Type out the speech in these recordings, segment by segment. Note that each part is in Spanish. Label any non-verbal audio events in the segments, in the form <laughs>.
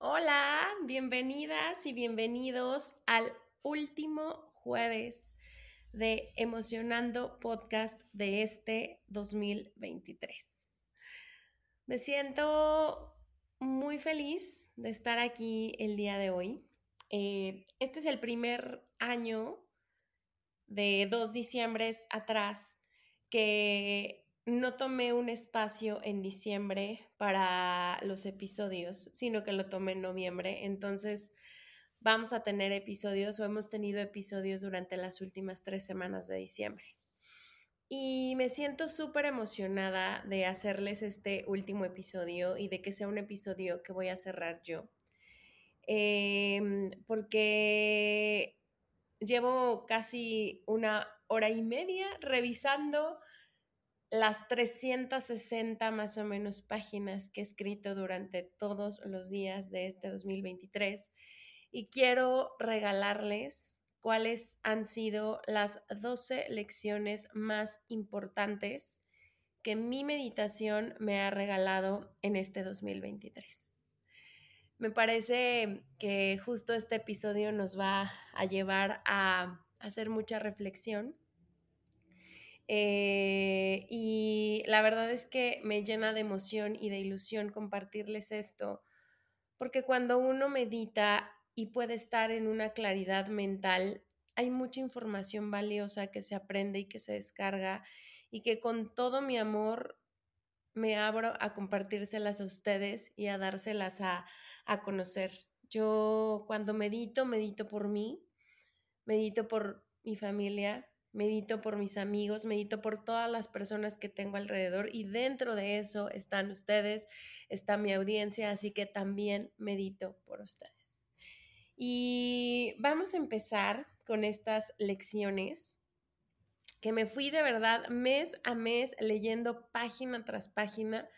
Hola, bienvenidas y bienvenidos al último jueves de Emocionando Podcast de este 2023. Me siento muy feliz de estar aquí el día de hoy. Eh, este es el primer año de dos diciembres atrás que no tomé un espacio en diciembre para los episodios, sino que lo tomé en noviembre. Entonces, vamos a tener episodios o hemos tenido episodios durante las últimas tres semanas de diciembre. Y me siento súper emocionada de hacerles este último episodio y de que sea un episodio que voy a cerrar yo. Em, porque llevo casi una hora y media revisando las 360 más o menos páginas que he escrito durante todos los días de este 2023 y quiero regalarles cuáles han sido las 12 lecciones más importantes que mi meditación me ha regalado en este 2023. Me parece que justo este episodio nos va a llevar a hacer mucha reflexión eh, y la verdad es que me llena de emoción y de ilusión compartirles esto, porque cuando uno medita y puede estar en una claridad mental, hay mucha información valiosa que se aprende y que se descarga y que con todo mi amor me abro a compartírselas a ustedes y a dárselas a, a conocer. Yo cuando medito, medito por mí, medito por mi familia, medito por mis amigos, medito por todas las personas que tengo alrededor y dentro de eso están ustedes, está mi audiencia, así que también medito por ustedes. Y vamos a empezar con estas lecciones que me fui de verdad mes a mes leyendo página tras página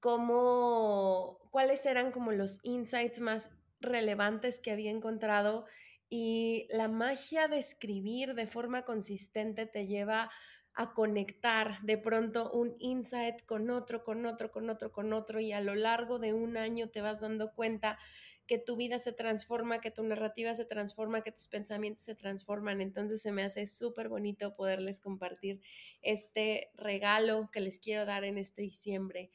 como cuáles eran como los insights más relevantes que había encontrado y la magia de escribir de forma consistente te lleva a conectar de pronto un insight con otro, con otro, con otro, con otro y a lo largo de un año te vas dando cuenta que tu vida se transforma, que tu narrativa se transforma, que tus pensamientos se transforman. Entonces se me hace súper bonito poderles compartir este regalo que les quiero dar en este diciembre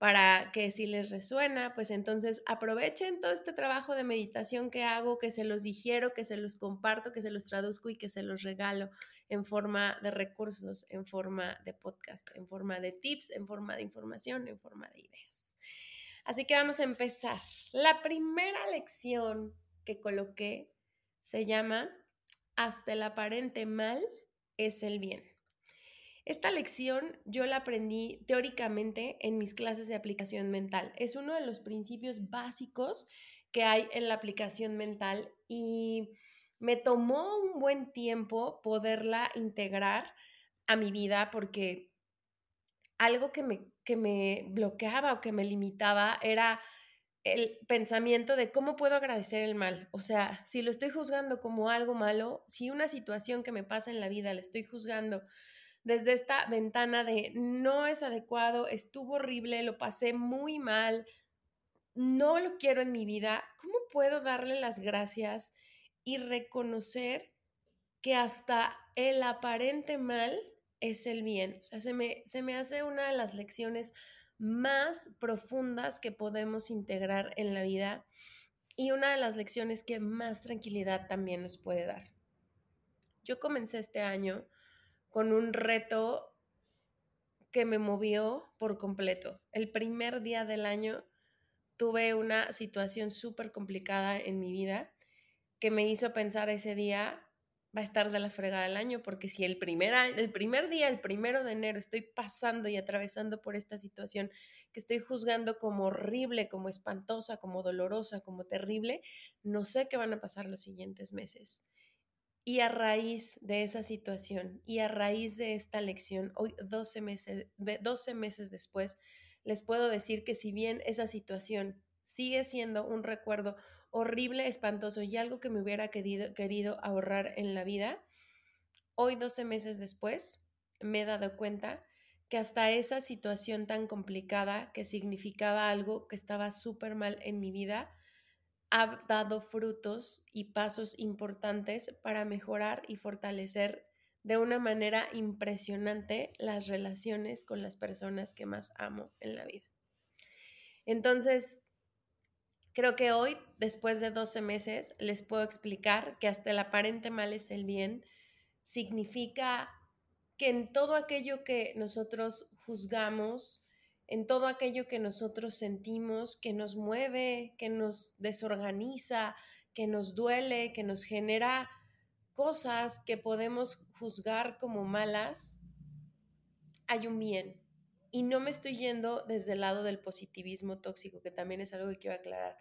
para que si les resuena, pues entonces aprovechen todo este trabajo de meditación que hago, que se los digiero, que se los comparto, que se los traduzco y que se los regalo en forma de recursos, en forma de podcast, en forma de tips, en forma de información, en forma de ideas. Así que vamos a empezar. La primera lección que coloqué se llama Hasta el aparente mal es el bien. Esta lección yo la aprendí teóricamente en mis clases de aplicación mental. Es uno de los principios básicos que hay en la aplicación mental y me tomó un buen tiempo poderla integrar a mi vida porque algo que me, que me bloqueaba o que me limitaba era el pensamiento de cómo puedo agradecer el mal. O sea, si lo estoy juzgando como algo malo, si una situación que me pasa en la vida la estoy juzgando desde esta ventana de no es adecuado, estuvo horrible, lo pasé muy mal, no lo quiero en mi vida, ¿cómo puedo darle las gracias y reconocer que hasta el aparente mal es el bien? O sea, se me, se me hace una de las lecciones más profundas que podemos integrar en la vida y una de las lecciones que más tranquilidad también nos puede dar. Yo comencé este año con un reto que me movió por completo. El primer día del año tuve una situación súper complicada en mi vida que me hizo pensar ese día va a estar de la fregada el año, porque si el primer, el primer día, el primero de enero, estoy pasando y atravesando por esta situación que estoy juzgando como horrible, como espantosa, como dolorosa, como terrible, no sé qué van a pasar los siguientes meses. Y a raíz de esa situación y a raíz de esta lección, hoy 12 meses, 12 meses después, les puedo decir que si bien esa situación sigue siendo un recuerdo horrible, espantoso y algo que me hubiera querido, querido ahorrar en la vida, hoy 12 meses después me he dado cuenta que hasta esa situación tan complicada que significaba algo que estaba súper mal en mi vida, ha dado frutos y pasos importantes para mejorar y fortalecer de una manera impresionante las relaciones con las personas que más amo en la vida. Entonces, Creo que hoy, después de 12 meses, les puedo explicar que hasta el aparente mal es el bien. Significa que en todo aquello que nosotros juzgamos, en todo aquello que nosotros sentimos, que nos mueve, que nos desorganiza, que nos duele, que nos genera cosas que podemos juzgar como malas, hay un bien. Y no me estoy yendo desde el lado del positivismo tóxico, que también es algo que quiero aclarar.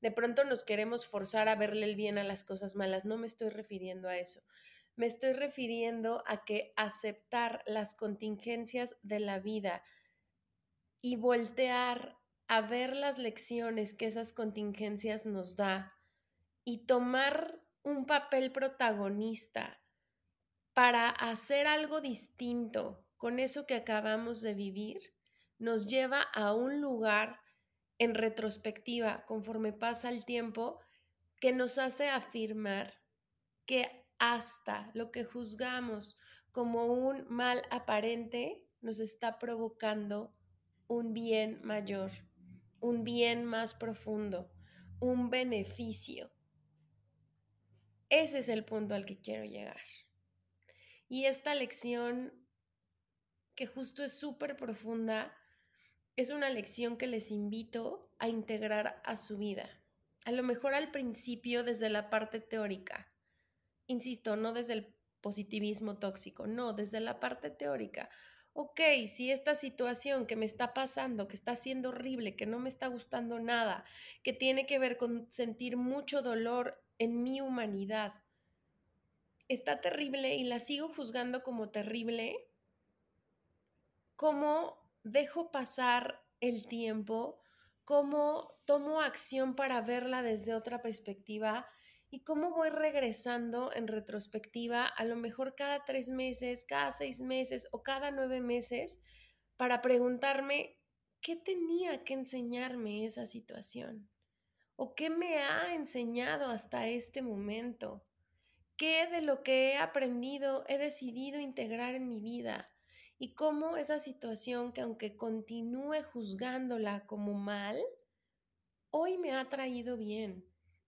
De pronto nos queremos forzar a verle el bien a las cosas malas. No me estoy refiriendo a eso. Me estoy refiriendo a que aceptar las contingencias de la vida y voltear a ver las lecciones que esas contingencias nos da y tomar un papel protagonista para hacer algo distinto con eso que acabamos de vivir, nos lleva a un lugar en retrospectiva, conforme pasa el tiempo, que nos hace afirmar que hasta lo que juzgamos como un mal aparente nos está provocando un bien mayor, un bien más profundo, un beneficio. Ese es el punto al que quiero llegar. Y esta lección que justo es súper profunda, es una lección que les invito a integrar a su vida. A lo mejor al principio desde la parte teórica. Insisto, no desde el positivismo tóxico, no, desde la parte teórica. Ok, si esta situación que me está pasando, que está siendo horrible, que no me está gustando nada, que tiene que ver con sentir mucho dolor en mi humanidad, está terrible y la sigo juzgando como terrible, cómo dejo pasar el tiempo, cómo tomo acción para verla desde otra perspectiva y cómo voy regresando en retrospectiva, a lo mejor cada tres meses, cada seis meses o cada nueve meses, para preguntarme qué tenía que enseñarme esa situación o qué me ha enseñado hasta este momento, qué de lo que he aprendido he decidido integrar en mi vida y cómo esa situación que aunque continúe juzgándola como mal, hoy me ha traído bien,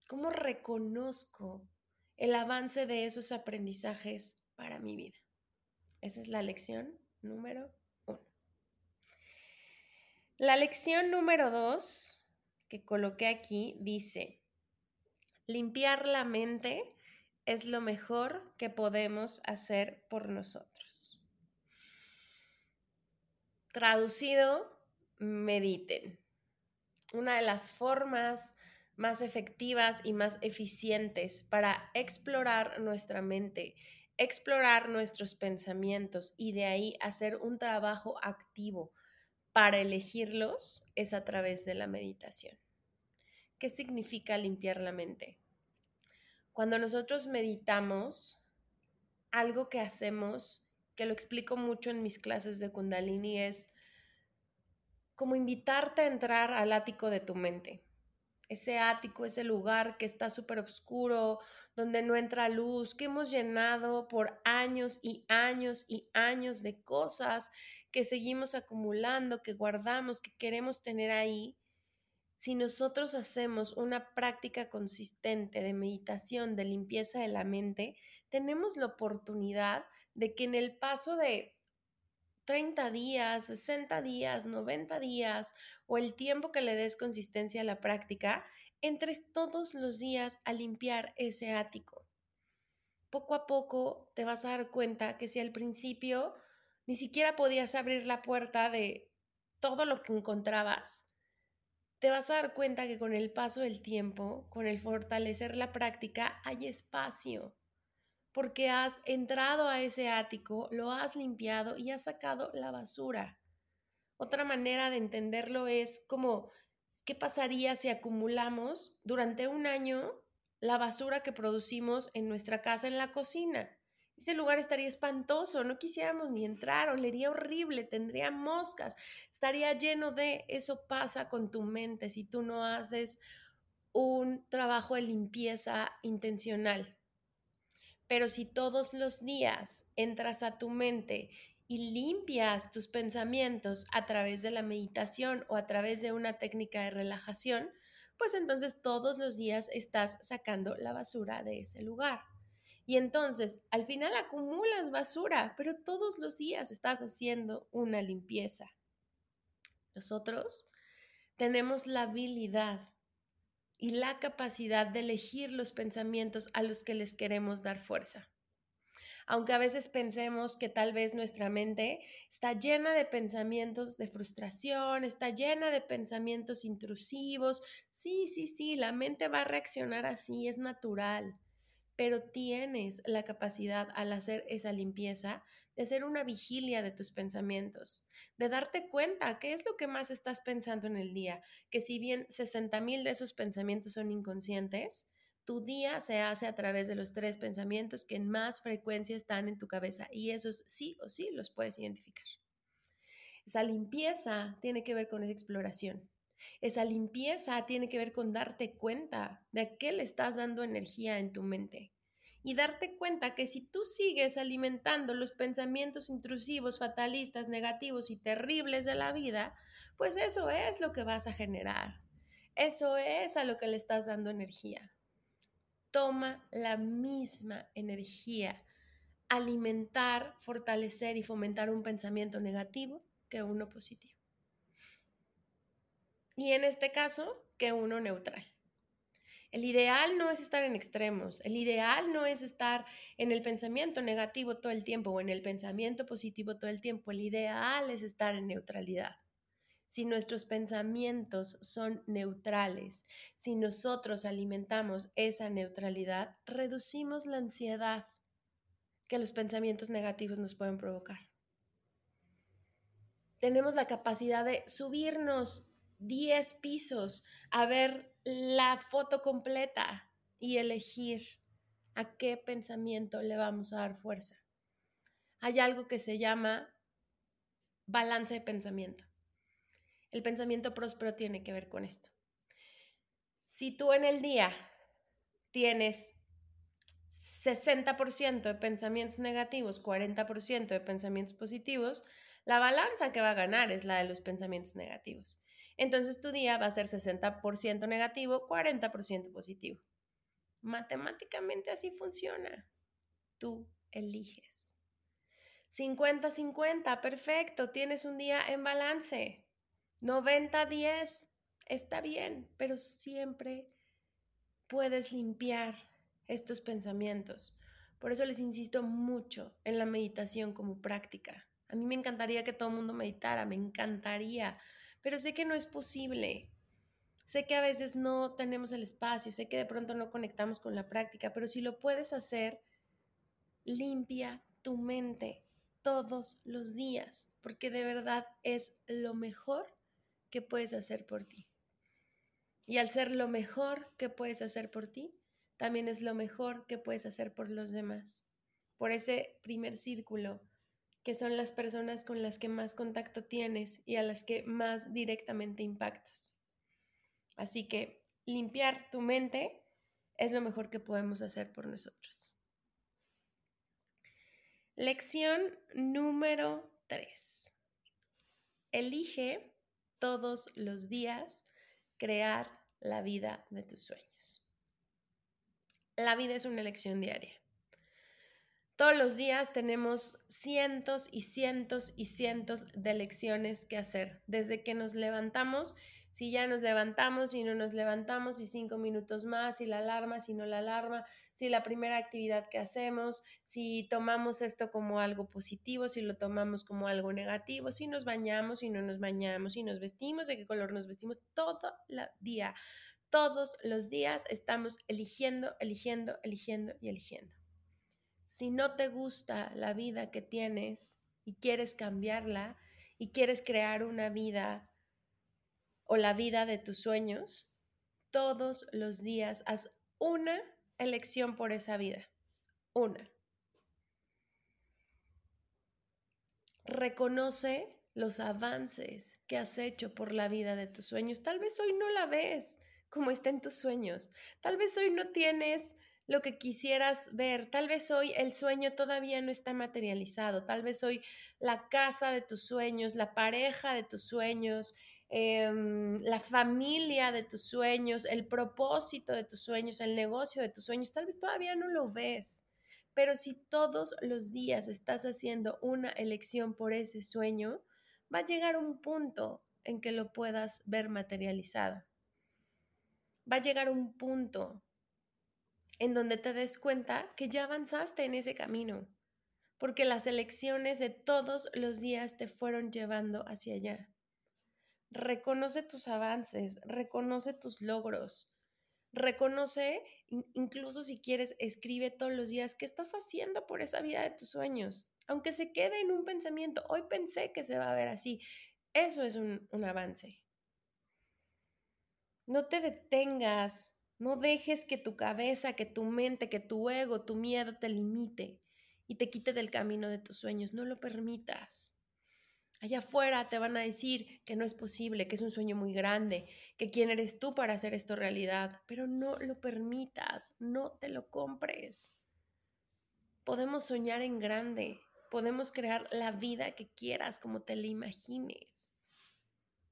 cómo reconozco el avance de esos aprendizajes para mi vida. Esa es la lección número uno. La lección número dos que coloqué aquí dice, limpiar la mente es lo mejor que podemos hacer por nosotros. Traducido, mediten. Una de las formas más efectivas y más eficientes para explorar nuestra mente, explorar nuestros pensamientos y de ahí hacer un trabajo activo para elegirlos es a través de la meditación. ¿Qué significa limpiar la mente? Cuando nosotros meditamos, algo que hacemos que lo explico mucho en mis clases de Kundalini, es como invitarte a entrar al ático de tu mente. Ese ático, ese lugar que está súper oscuro, donde no entra luz, que hemos llenado por años y años y años de cosas que seguimos acumulando, que guardamos, que queremos tener ahí. Si nosotros hacemos una práctica consistente de meditación, de limpieza de la mente, tenemos la oportunidad de que en el paso de 30 días, 60 días, 90 días o el tiempo que le des consistencia a la práctica, entres todos los días a limpiar ese ático. poco a poco te vas a dar cuenta que si al principio ni siquiera podías abrir la puerta de todo lo que encontrabas, te vas a dar cuenta que con el paso del tiempo, con el fortalecer la práctica, hay espacio, porque has entrado a ese ático, lo has limpiado y has sacado la basura. Otra manera de entenderlo es como, ¿qué pasaría si acumulamos durante un año la basura que producimos en nuestra casa, en la cocina? Ese lugar estaría espantoso, no quisiéramos ni entrar, olería horrible, tendría moscas, estaría lleno de... Eso pasa con tu mente si tú no haces un trabajo de limpieza intencional. Pero si todos los días entras a tu mente y limpias tus pensamientos a través de la meditación o a través de una técnica de relajación, pues entonces todos los días estás sacando la basura de ese lugar. Y entonces, al final acumulas basura, pero todos los días estás haciendo una limpieza. Nosotros tenemos la habilidad y la capacidad de elegir los pensamientos a los que les queremos dar fuerza. Aunque a veces pensemos que tal vez nuestra mente está llena de pensamientos de frustración, está llena de pensamientos intrusivos, sí, sí, sí, la mente va a reaccionar así, es natural pero tienes la capacidad al hacer esa limpieza de hacer una vigilia de tus pensamientos, de darte cuenta qué es lo que más estás pensando en el día, que si bien 60 mil de esos pensamientos son inconscientes, tu día se hace a través de los tres pensamientos que en más frecuencia están en tu cabeza y esos sí o sí los puedes identificar. Esa limpieza tiene que ver con esa exploración. Esa limpieza tiene que ver con darte cuenta de a qué le estás dando energía en tu mente y darte cuenta que si tú sigues alimentando los pensamientos intrusivos, fatalistas, negativos y terribles de la vida, pues eso es lo que vas a generar. Eso es a lo que le estás dando energía. Toma la misma energía alimentar, fortalecer y fomentar un pensamiento negativo que uno positivo y en este caso que uno neutral. El ideal no es estar en extremos, el ideal no es estar en el pensamiento negativo todo el tiempo o en el pensamiento positivo todo el tiempo, el ideal es estar en neutralidad. Si nuestros pensamientos son neutrales, si nosotros alimentamos esa neutralidad, reducimos la ansiedad que los pensamientos negativos nos pueden provocar. Tenemos la capacidad de subirnos 10 pisos a ver la foto completa y elegir a qué pensamiento le vamos a dar fuerza. Hay algo que se llama balance de pensamiento. El pensamiento próspero tiene que ver con esto. Si tú en el día tienes 60% de pensamientos negativos, 40% de pensamientos positivos, la balanza que va a ganar es la de los pensamientos negativos entonces tu día va a ser 60% negativo, 40% positivo. Matemáticamente así funciona. Tú eliges. 50-50, perfecto, tienes un día en balance. 90-10, está bien, pero siempre puedes limpiar estos pensamientos. Por eso les insisto mucho en la meditación como práctica. A mí me encantaría que todo el mundo meditara, me encantaría, pero sé que no es posible. Sé que a veces no tenemos el espacio, sé que de pronto no conectamos con la práctica, pero si lo puedes hacer, limpia tu mente todos los días, porque de verdad es lo mejor que puedes hacer por ti. Y al ser lo mejor que puedes hacer por ti, también es lo mejor que puedes hacer por los demás. Por ese primer círculo que son las personas con las que más contacto tienes y a las que más directamente impactas. Así que limpiar tu mente es lo mejor que podemos hacer por nosotros. Lección número 3. Elige todos los días crear la vida de tus sueños. La vida es una elección diaria. Todos los días tenemos cientos y cientos y cientos de lecciones que hacer. Desde que nos levantamos, Si ya nos levantamos y no nos levantamos y cinco minutos más, si la alarma, si no la alarma, si la primera actividad que hacemos, si tomamos esto como algo positivo, si lo tomamos como algo negativo, si nos bañamos, si no nos bañamos, si nos vestimos, de qué color nos vestimos, todo el día. Todos los días estamos eligiendo, eligiendo, eligiendo y eligiendo. Si no te gusta la vida que tienes y quieres cambiarla y quieres crear una vida o la vida de tus sueños, todos los días haz una elección por esa vida. Una. Reconoce los avances que has hecho por la vida de tus sueños. Tal vez hoy no la ves, como está en tus sueños. Tal vez hoy no tienes lo que quisieras ver. Tal vez hoy el sueño todavía no está materializado. Tal vez hoy la casa de tus sueños, la pareja de tus sueños, em, la familia de tus sueños, el propósito de tus sueños, el negocio de tus sueños, tal vez todavía no lo ves. Pero si todos los días estás haciendo una elección por ese sueño, va a llegar un punto en que lo puedas ver materializado va a llegar un punto en donde te des cuenta que ya avanzaste en ese camino, porque las elecciones de todos los días te fueron llevando hacia allá. Reconoce tus avances, reconoce tus logros, reconoce, incluso si quieres, escribe todos los días qué estás haciendo por esa vida de tus sueños, aunque se quede en un pensamiento, hoy pensé que se va a ver así, eso es un, un avance. No te detengas, no dejes que tu cabeza, que tu mente, que tu ego, tu miedo te limite y te quite del camino de tus sueños. No lo permitas. Allá afuera te van a decir que no es posible, que es un sueño muy grande, que quién eres tú para hacer esto realidad, pero no lo permitas, no te lo compres. Podemos soñar en grande, podemos crear la vida que quieras como te la imagines.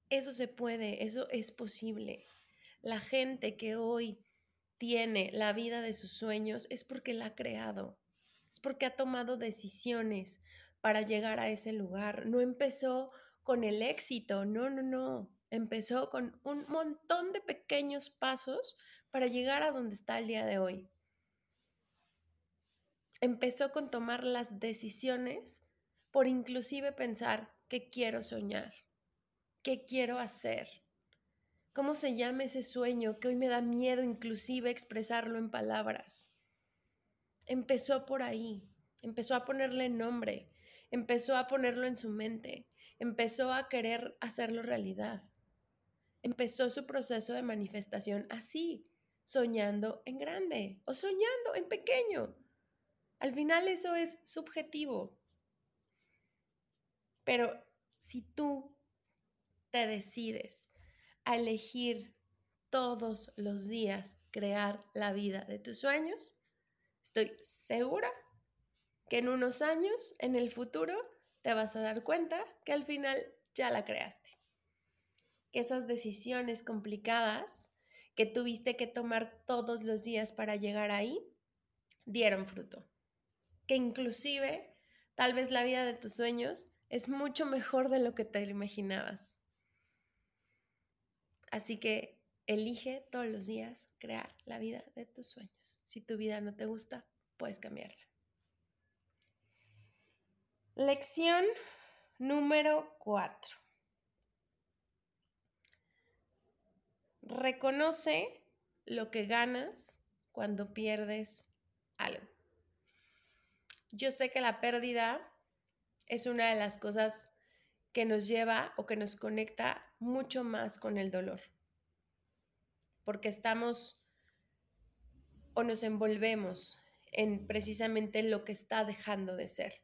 Eso se puede, eso es posible. La gente que hoy tiene la vida de sus sueños es porque la ha creado, es porque ha tomado decisiones para llegar a ese lugar. No empezó con el éxito, no, no, no. Empezó con un montón de pequeños pasos para llegar a donde está el día de hoy. Empezó con tomar las decisiones por inclusive pensar qué quiero soñar, qué quiero hacer, ¿Cómo se llama ese sueño que hoy me da miedo inclusive expresarlo en palabras? Empezó por ahí, empezó a ponerle nombre, empezó a ponerlo en su mente, empezó a querer hacerlo realidad. Empezó su proceso de manifestación así, soñando en grande o soñando en pequeño. Al final eso es subjetivo. Pero si tú te decides a elegir todos los días crear la vida de tus sueños, estoy segura que en unos años, en el futuro, te vas a dar cuenta que al final ya la creaste. Que esas decisiones complicadas que tuviste que tomar todos los días para llegar ahí, dieron fruto. Que inclusive, tal vez la vida de tus sueños es mucho mejor de lo que te imaginabas. Así que elige todos los días crear la vida de tus sueños. Si tu vida no te gusta, puedes cambiarla. Lección número 4. Reconoce lo que ganas cuando pierdes algo. Yo sé que la pérdida es una de las cosas que nos lleva o que nos conecta mucho más con el dolor. Porque estamos o nos envolvemos en precisamente lo que está dejando de ser.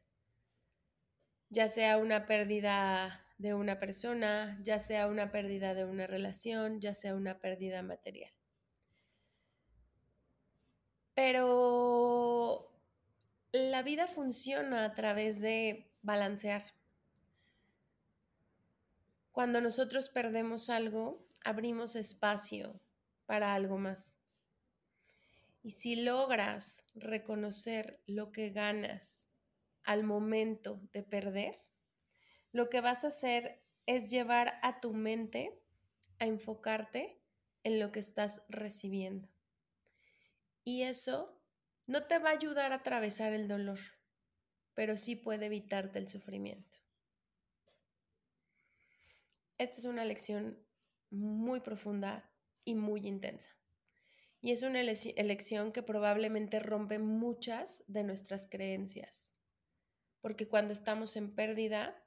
Ya sea una pérdida de una persona, ya sea una pérdida de una relación, ya sea una pérdida material. Pero la vida funciona a través de balancear. Cuando nosotros perdemos algo, abrimos espacio para algo más. Y si logras reconocer lo que ganas al momento de perder, lo que vas a hacer es llevar a tu mente a enfocarte en lo que estás recibiendo. Y eso no te va a ayudar a atravesar el dolor, pero sí puede evitarte el sufrimiento. Esta es una lección muy profunda y muy intensa. Y es una elección que probablemente rompe muchas de nuestras creencias. Porque cuando estamos en pérdida,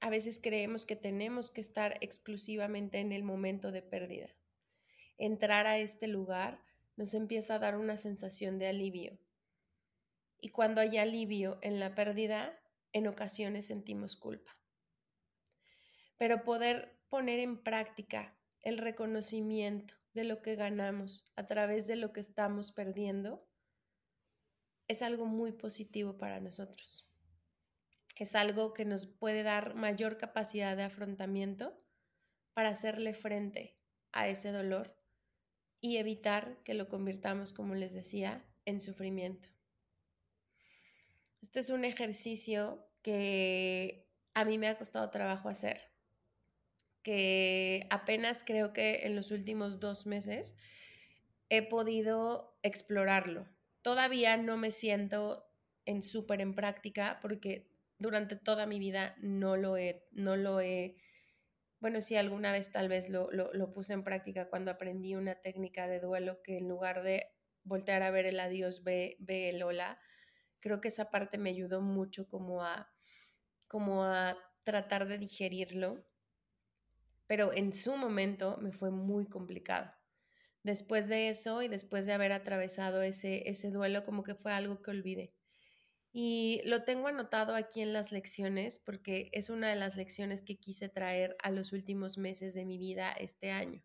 a veces creemos que tenemos que estar exclusivamente en el momento de pérdida. Entrar a este lugar nos empieza a dar una sensación de alivio. Y cuando hay alivio en la pérdida, en ocasiones sentimos culpa. Pero poder poner en práctica el reconocimiento de lo que ganamos a través de lo que estamos perdiendo es algo muy positivo para nosotros. Es algo que nos puede dar mayor capacidad de afrontamiento para hacerle frente a ese dolor y evitar que lo convirtamos, como les decía, en sufrimiento. Este es un ejercicio que a mí me ha costado trabajo hacer que apenas creo que en los últimos dos meses he podido explorarlo. Todavía no me siento en súper en práctica porque durante toda mi vida no lo he, no lo he, bueno, sí, alguna vez tal vez lo, lo, puse en práctica cuando aprendí una técnica de duelo que en lugar de voltear a ver el adiós, ve, ve el hola. Creo que esa parte me ayudó mucho como a, como a tratar de digerirlo pero en su momento me fue muy complicado. Después de eso y después de haber atravesado ese, ese duelo, como que fue algo que olvidé. Y lo tengo anotado aquí en las lecciones porque es una de las lecciones que quise traer a los últimos meses de mi vida este año.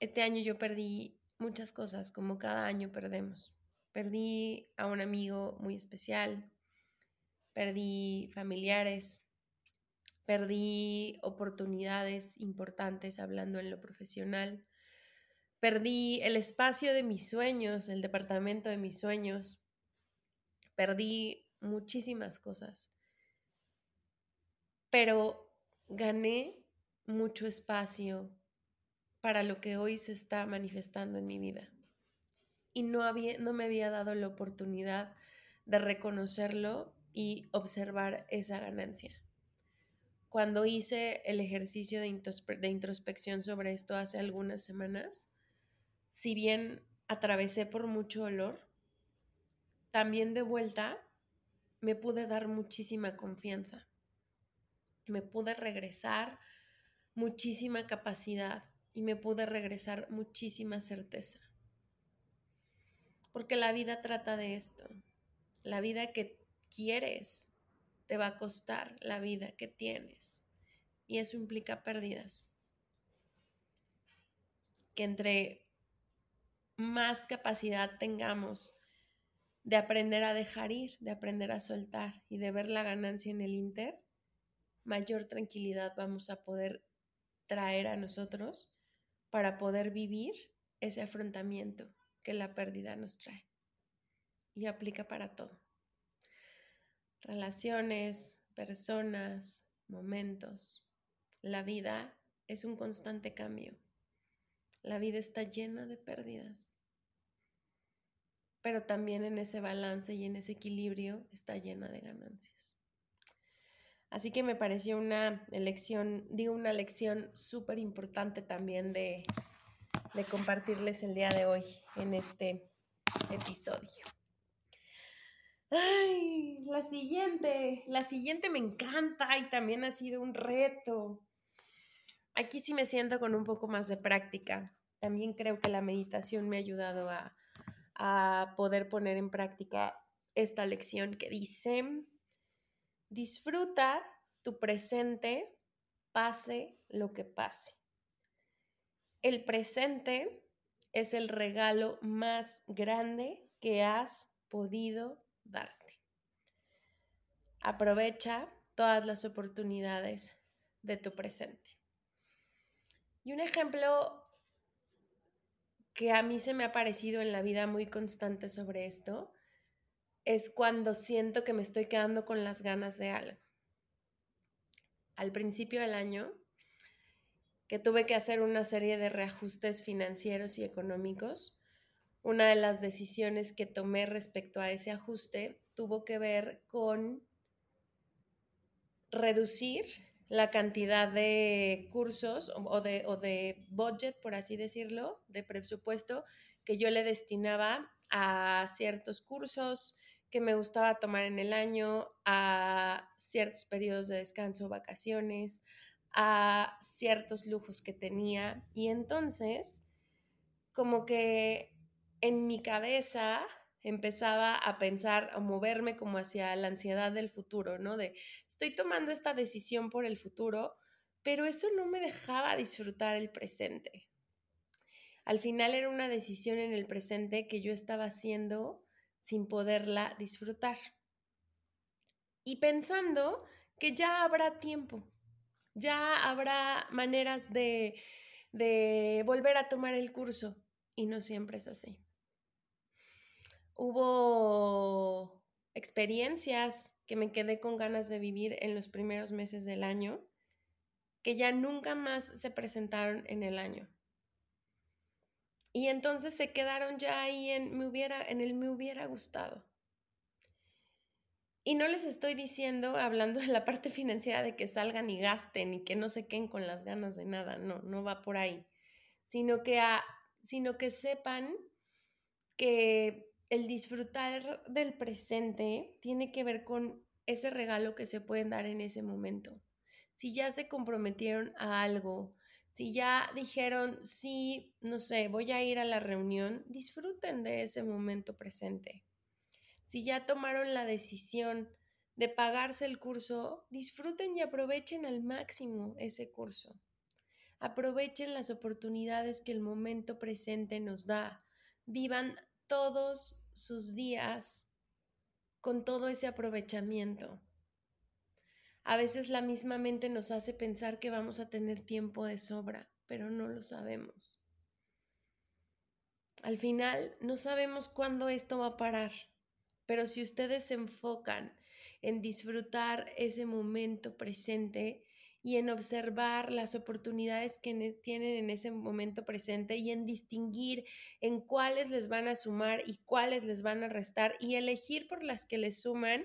Este año yo perdí muchas cosas, como cada año perdemos. Perdí a un amigo muy especial, perdí familiares, perdí oportunidades importantes hablando en lo profesional, perdí el espacio de mis sueños, el departamento de mis sueños, perdí muchísimas cosas, pero gané mucho espacio para lo que hoy se está manifestando en mi vida. Y no, había, no me había dado la oportunidad de reconocerlo y observar esa ganancia cuando hice el ejercicio de, introspección sobre esto hace algunas semanas, si bien atravesé por mucho dolor, también de vuelta me pude dar muchísima confianza. Me pude regresar muchísima capacidad y me pude regresar muchísima certeza. Porque la vida trata de esto. La vida que quieres te va a costar la vida que tienes. Y eso implica pérdidas. Que entre más capacidad tengamos de aprender a dejar ir, de aprender a soltar y de ver la ganancia en el inter, mayor tranquilidad vamos a poder traer a nosotros para poder vivir ese afrontamiento que la pérdida nos trae. Y aplica para todo relaciones, personas, momentos. La vida es un constante cambio. La vida está llena de pérdidas. Pero también en ese balance y en ese equilibrio está llena de ganancias. Así que me pareció una elección, digo, una lección súper importante también de, de compartirles el día de hoy en este episodio. Ay, la siguiente, la siguiente me encanta y también ha sido un reto. Aquí sí me siento con un poco más de práctica. También creo que la meditación me ha ayudado a, a poder poner en práctica esta lección que dice, disfruta tu presente, pase lo que pase. El presente es el regalo más grande que has podido darte. Aprovecha todas las oportunidades de tu presente. Y un ejemplo que a mí se me ha parecido en la vida muy constante sobre esto es cuando siento que me estoy quedando con las ganas de algo. Al principio del año que tuve que hacer una serie de reajustes financieros y económicos. Una de las decisiones que tomé respecto a ese ajuste tuvo que ver con reducir la cantidad de cursos o, de, o de budget, por así decirlo, de presupuesto que yo le destinaba a ciertos cursos que me gustaba tomar en el año, a ciertos periodos de descanso, vacaciones, a ciertos lujos que tenía. Y entonces, como que en mi cabeza empezaba a pensar, a moverme como hacia la ansiedad del futuro, ¿no? De, estoy tomando esta decisión por el futuro, pero eso no me dejaba disfrutar el presente. Al final era una decisión en el presente que yo estaba haciendo sin poderla disfrutar. Y pensando que ya habrá tiempo, ya habrá maneras de, de volver a tomar el curso. Y no siempre es así. Hubo experiencias que me quedé con ganas de vivir en los primeros meses del año que ya nunca más se presentaron en el año. Y entonces se quedaron ya ahí en, me hubiera, en el me hubiera gustado. Y no les estoy diciendo, hablando de la parte <laughs> financiera, de que salgan y gasten y que no se queden con las ganas de nada, no, no va por ahí, sino que, sino que sepan que el disfrutar del presente tiene que ver con ese regalo que se pueden dar en ese momento. Si ya se comprometieron a algo, si ya dijeron, sí, no sé, voy a ir a la reunión, disfruten de ese momento presente. Si ya tomaron la decisión de pagarse el curso, disfruten y aprovechen al máximo ese curso. Aprovechen las oportunidades que el momento presente nos da. Vivan todos sus días con todo ese aprovechamiento. A veces la misma mente nos hace pensar que vamos a tener tiempo de sobra, pero no lo sabemos. Al final, no sabemos cuándo esto va a parar, pero si ustedes se enfocan en disfrutar ese momento presente, y en observar las oportunidades que tienen en ese momento presente y en distinguir en cuáles les van a sumar y cuáles les van a restar y elegir por las que les suman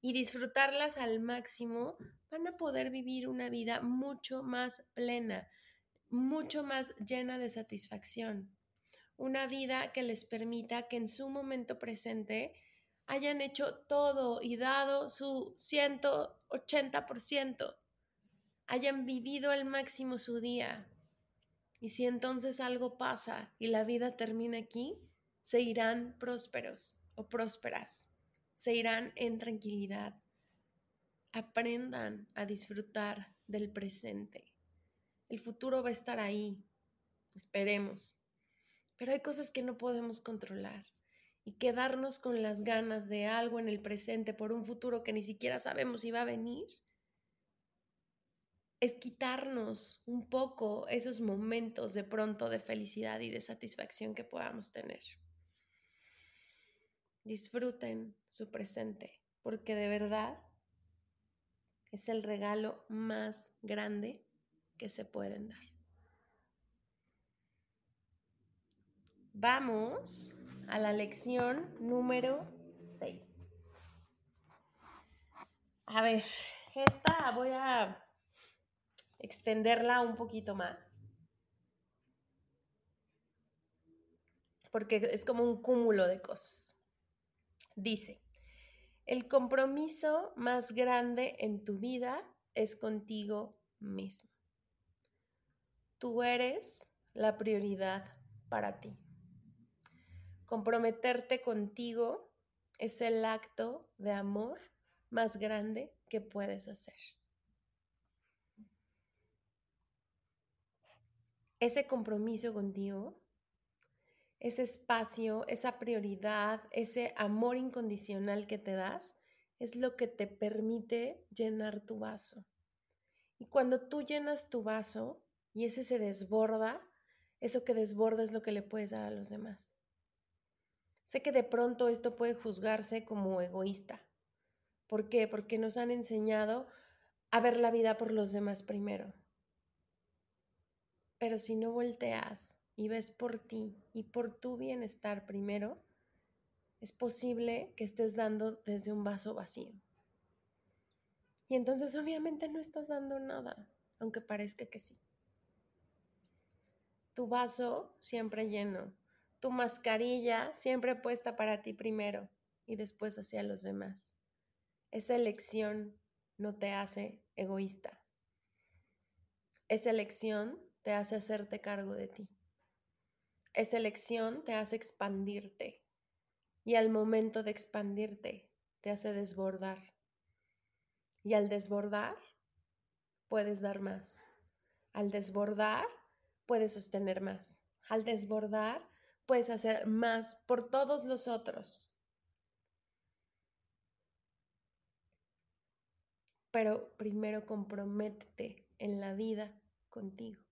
y disfrutarlas al máximo, van a poder vivir una vida mucho más plena, mucho más llena de satisfacción. Una vida que les permita que en su momento presente hayan hecho todo y dado su 180% hayan vivido al máximo su día. Y si entonces algo pasa y la vida termina aquí, se irán prósperos o prósperas, se irán en tranquilidad. Aprendan a disfrutar del presente. El futuro va a estar ahí, esperemos. Pero hay cosas que no podemos controlar y quedarnos con las ganas de algo en el presente por un futuro que ni siquiera sabemos si va a venir es quitarnos un poco esos momentos de pronto de felicidad y de satisfacción que podamos tener. Disfruten su presente, porque de verdad es el regalo más grande que se pueden dar. Vamos a la lección número 6. A ver, esta voy a extenderla un poquito más. Porque es como un cúmulo de cosas. Dice, el compromiso más grande en tu vida es contigo mismo. Tú eres la prioridad para ti. Comprometerte contigo es el acto de amor más grande que puedes hacer. Ese compromiso contigo, ese espacio, esa prioridad, ese amor incondicional que te das, es lo que te permite llenar tu vaso. Y cuando tú llenas tu vaso y ese se desborda, eso que desborda es lo que le puedes dar a los demás. Sé que de pronto esto puede juzgarse como egoísta. ¿Por qué? Porque nos han enseñado a ver la vida por los demás primero. Pero si no volteas y ves por ti y por tu bienestar primero, es posible que estés dando desde un vaso vacío. Y entonces obviamente no estás dando nada, aunque parezca que sí. Tu vaso siempre lleno, tu mascarilla siempre puesta para ti primero y después hacia los demás. Esa elección no te hace egoísta. Esa elección te hace hacerte cargo de ti. Esa elección te hace expandirte. Y al momento de expandirte, te hace desbordar. Y al desbordar, puedes dar más. Al desbordar, puedes sostener más. Al desbordar, puedes hacer más por todos los otros. Pero primero comprométete en la vida contigo.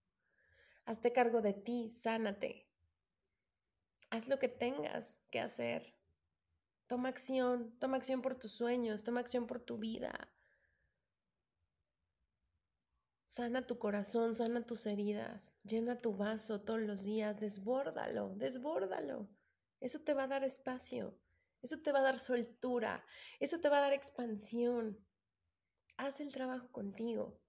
Hazte cargo de ti, sánate. Haz lo que tengas que hacer. Toma acción, toma acción por tus sueños, toma acción por tu vida. Sana tu corazón, sana tus heridas, llena tu vaso todos los días, desbórdalo, desbórdalo. Eso te va a dar espacio, eso te va a dar soltura, eso te va a dar expansión. Haz el trabajo contigo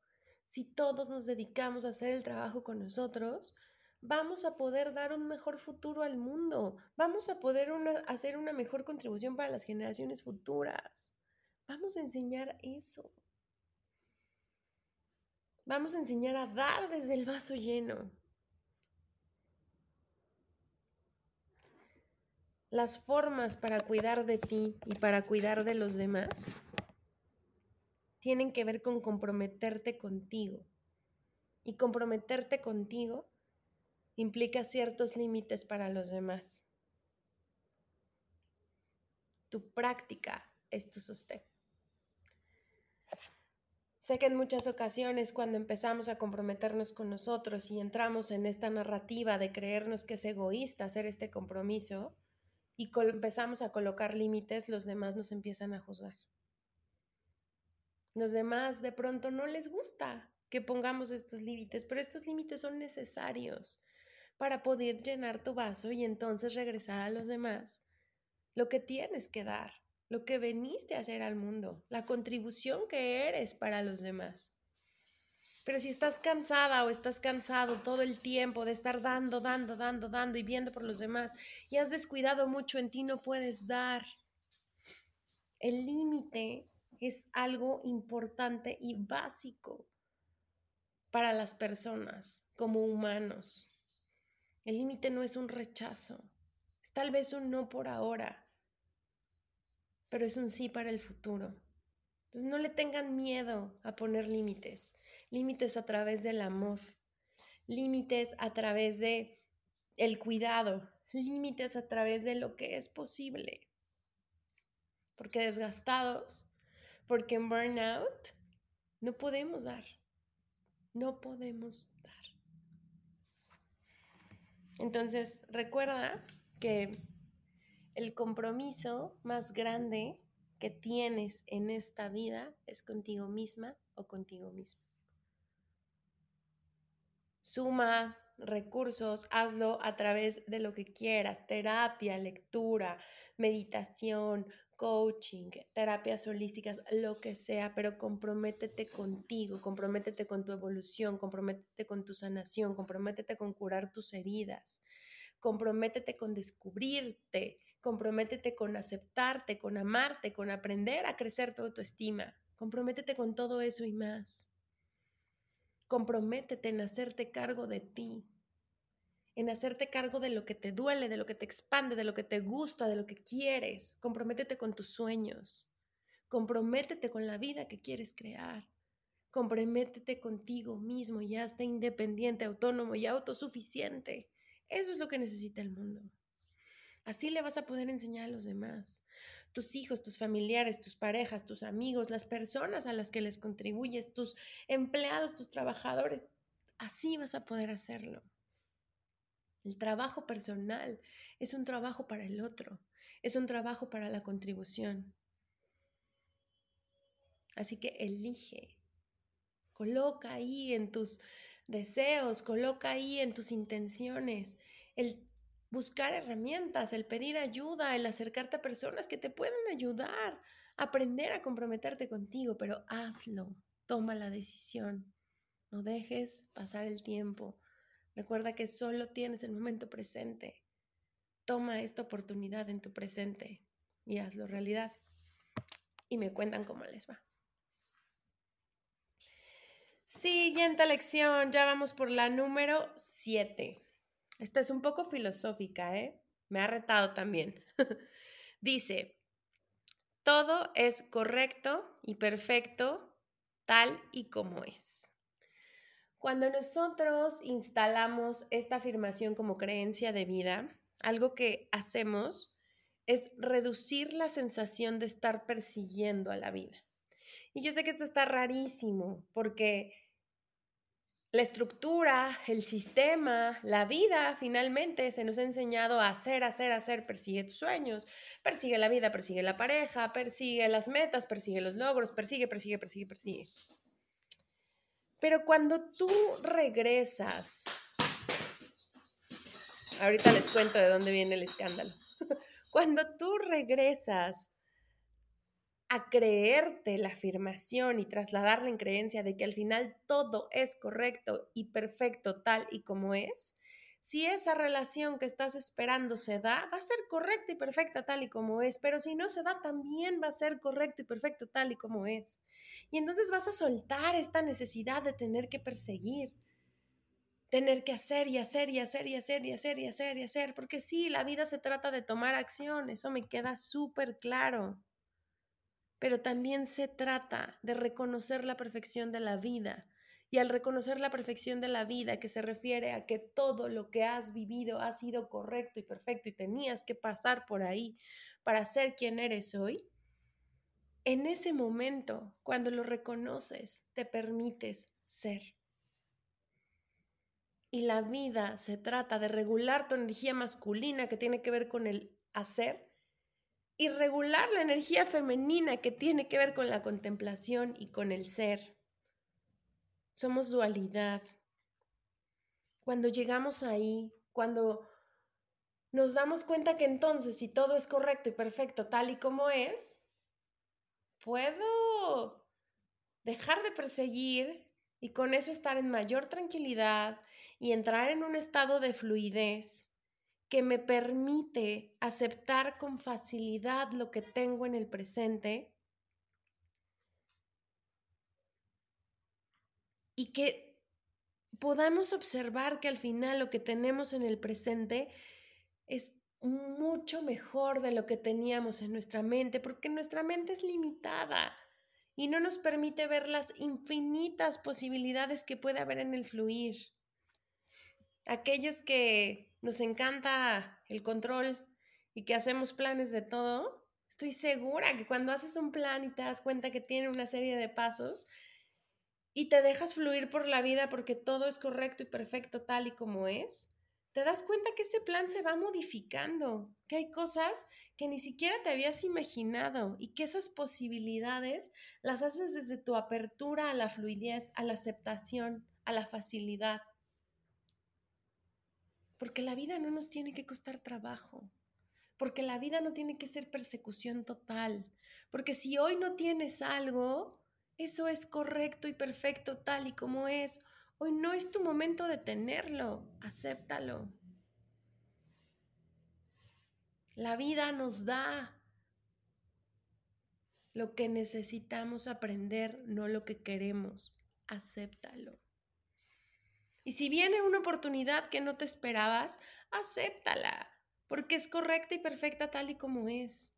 si todos nos dedicamos a hacer el trabajo con nosotros, vamos a poder dar un mejor futuro al mundo, vamos a poder hacer una mejor contribución para las generaciones futuras. Vamos a enseñar eso. Vamos a enseñar a dar desde el vaso lleno. Las formas para cuidar de ti y para cuidar de los demás tienen que ver con comprometerte contigo. Y comprometerte contigo implica ciertos límites para los demás. Tu práctica es tu sostén. Sé que en muchas ocasiones cuando empezamos a comprometernos con nosotros y entramos en esta narrativa de creernos que es egoísta hacer este compromiso y empezamos a colocar límites, los demás nos empiezan a juzgar. Los demás de pronto no les gusta que pongamos estos límites, pero estos límites son necesarios para poder llenar tu vaso y entonces regresar a los demás lo que tienes que dar, lo que veniste a hacer al mundo, la contribución que eres para los demás. Pero si estás cansada o estás cansado todo el tiempo de estar dando, dando, dando, dando y viendo por los demás y has descuidado mucho en ti, no puedes dar. El límite es algo importante y básico para las personas como humanos. El límite no es un rechazo, es tal vez un no por ahora, pero es un sí para el futuro. Entonces no le tengan miedo a poner límites, límites a través del amor, límites a través de el cuidado, límites a través de lo que es posible. Porque desgastados porque en burnout no podemos dar. No podemos dar. Entonces, recuerda que el compromiso más grande que tienes en esta vida es contigo misma o contigo mismo. Suma recursos, hazlo a través de lo que quieras, terapia, lectura, meditación, coaching, terapias holísticas, lo que sea, pero comprométete contigo, comprométete con tu evolución, comprométete con tu sanación, comprométete con curar tus heridas, comprométete con descubrirte, comprométete con aceptarte, con amarte, con aprender a crecer tu autoestima, comprométete con todo eso y más. Comprométete en hacerte cargo de ti, en hacerte cargo de lo que te duele, de lo que te expande, de lo que te gusta, de lo que quieres. Comprométete con tus sueños. Comprométete con la vida que quieres crear. Comprométete contigo mismo y hazte independiente, autónomo y autosuficiente. Eso es lo que necesita el mundo. Así le vas a poder enseñar a los demás. Tus hijos, tus familiares, tus parejas, tus amigos, las personas a las que les contribuyes, tus empleados, tus trabajadores. Así vas a poder hacerlo. El trabajo personal es un trabajo para el otro, es un trabajo para la contribución. Así que elige, coloca ahí en tus deseos, coloca ahí en tus intenciones el buscar herramientas, el pedir ayuda, el acercarte a personas que te puedan ayudar, aprender a comprometerte contigo, pero hazlo, toma la decisión, no dejes pasar el tiempo. Recuerda que solo tienes el momento presente. Toma esta oportunidad en tu presente y hazlo realidad. Y me cuentan cómo les va. Siguiente lección, ya vamos por la número 7. Esta es un poco filosófica, ¿eh? Me ha retado también. <laughs> Dice, todo es correcto y perfecto tal y como es. Cuando nosotros instalamos esta afirmación como creencia de vida, algo que hacemos es reducir la sensación de estar persiguiendo a la vida. Y yo sé que esto está rarísimo porque la estructura, el sistema, la vida finalmente se nos ha enseñado a hacer, hacer, hacer, persigue tus sueños, persigue la vida, persigue la pareja, persigue las metas, persigue los logros, persigue, persigue, persigue, persigue. Pero cuando tú regresas, ahorita les cuento de dónde viene el escándalo, <laughs> cuando tú regresas a creerte la afirmación y trasladarla en creencia de que al final todo es correcto y perfecto tal y como es, si esa relación que estás esperando se da, va a ser correcta y perfecta tal y como es, pero si no se da, también va a ser correcto y perfecto tal y como es. Y entonces vas a soltar esta necesidad de tener que perseguir, tener que hacer y hacer y hacer y hacer y hacer y hacer y hacer, porque sí, la vida se trata de tomar acción, eso me queda súper claro pero también se trata de reconocer la perfección de la vida. Y al reconocer la perfección de la vida, que se refiere a que todo lo que has vivido ha sido correcto y perfecto y tenías que pasar por ahí para ser quien eres hoy, en ese momento, cuando lo reconoces, te permites ser. Y la vida se trata de regular tu energía masculina que tiene que ver con el hacer y regular la energía femenina que tiene que ver con la contemplación y con el ser. Somos dualidad. Cuando llegamos ahí, cuando nos damos cuenta que entonces si todo es correcto y perfecto tal y como es, puedo dejar de perseguir y con eso estar en mayor tranquilidad y entrar en un estado de fluidez que me permite aceptar con facilidad lo que tengo en el presente y que podamos observar que al final lo que tenemos en el presente es mucho mejor de lo que teníamos en nuestra mente, porque nuestra mente es limitada y no nos permite ver las infinitas posibilidades que puede haber en el fluir. Aquellos que nos encanta el control y que hacemos planes de todo, estoy segura que cuando haces un plan y te das cuenta que tiene una serie de pasos y te dejas fluir por la vida porque todo es correcto y perfecto tal y como es, te das cuenta que ese plan se va modificando, que hay cosas que ni siquiera te habías imaginado y que esas posibilidades las haces desde tu apertura a la fluidez, a la aceptación, a la facilidad. Porque la vida no nos tiene que costar trabajo, porque la vida no tiene que ser persecución total, porque si hoy no tienes algo, eso es correcto y perfecto tal y como es. Hoy no es tu momento de tenerlo, acéptalo. La vida nos da lo que necesitamos aprender, no lo que queremos. Acéptalo. Y si viene una oportunidad que no te esperabas, acéptala, porque es correcta y perfecta tal y como es.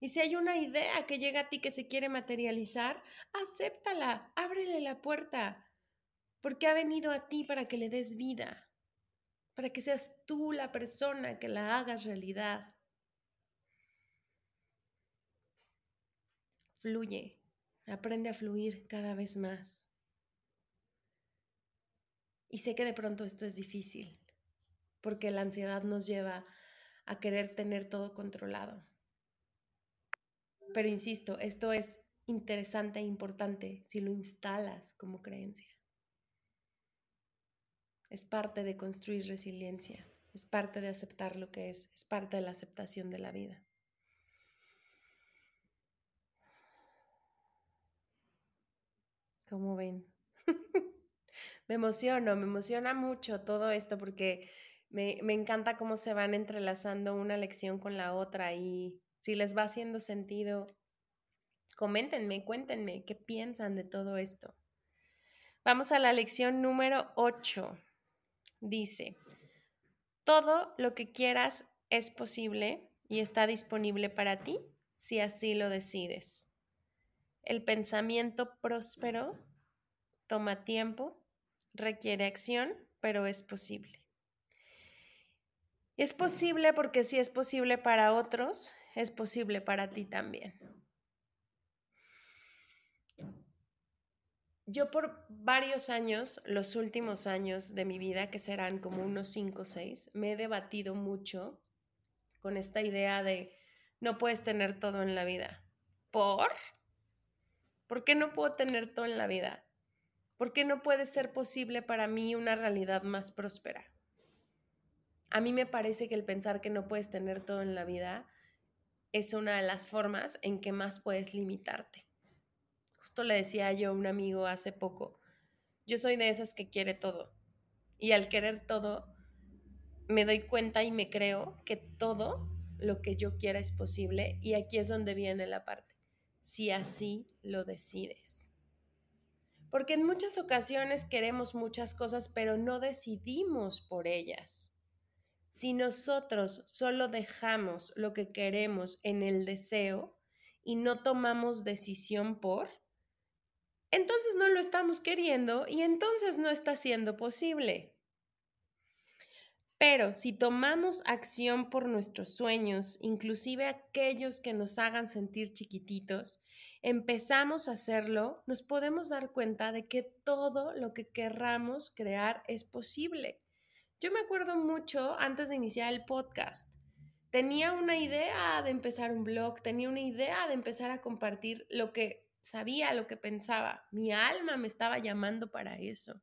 Y si hay una idea que llega a ti que se quiere materializar, acéptala, ábrele la puerta, porque ha venido a ti para que le des vida, para que seas tú la persona que la hagas realidad. Fluye, aprende a fluir cada vez más. Y sé que de pronto esto es difícil, porque la ansiedad nos lleva a querer tener todo controlado. Pero insisto, esto es interesante e importante si lo instalas como creencia. es parte de construir resiliencia, es parte de aceptar lo que es, es parte de la aceptación de la vida. ¿Cómo ven? <laughs> me emociono, me emociona mucho todo esto porque me, me, encanta cómo se van entrelazando una lección con la otra y si les va haciendo sentido, coméntenme, cuéntenme qué piensan de todo esto. Vamos a la lección número 8. Dice, todo lo que quieras es posible y está disponible para ti si así lo decides. El pensamiento próspero toma tiempo, requiere acción, pero es posible. Es posible porque si es posible para otros, es posible para ti también. Yo por varios años, los últimos años de mi vida, que serán como unos 5 o 6, me he debatido mucho con esta idea de no puedes tener todo en la vida. ¿Por? ¿Por qué no puedo tener todo en la vida? ¿Por qué no puede ser posible para mí una realidad más próspera? A mí me parece que el pensar que no puedes tener todo en la vida es una de las formas en que más puedes limitarte. Justo le decía yo a un amigo hace poco, yo soy de esas que quiere todo. Y al querer todo, me doy cuenta y me creo que todo lo que yo quiera es posible. Y aquí es donde viene la parte si así lo decides. Porque en muchas ocasiones queremos muchas cosas, pero no decidimos por ellas. Si nosotros solo dejamos lo que queremos en el deseo y no tomamos decisión por, entonces no lo estamos queriendo y entonces no está siendo posible. Pero si tomamos acción por nuestros sueños, inclusive aquellos que nos hagan sentir chiquititos, empezamos a hacerlo, nos podemos dar cuenta de que todo lo que querramos crear es posible. Yo me acuerdo mucho antes de iniciar el podcast. Tenía una idea de empezar un blog, tenía una idea de empezar a compartir lo que sabía, lo que pensaba. Mi alma me estaba llamando para eso.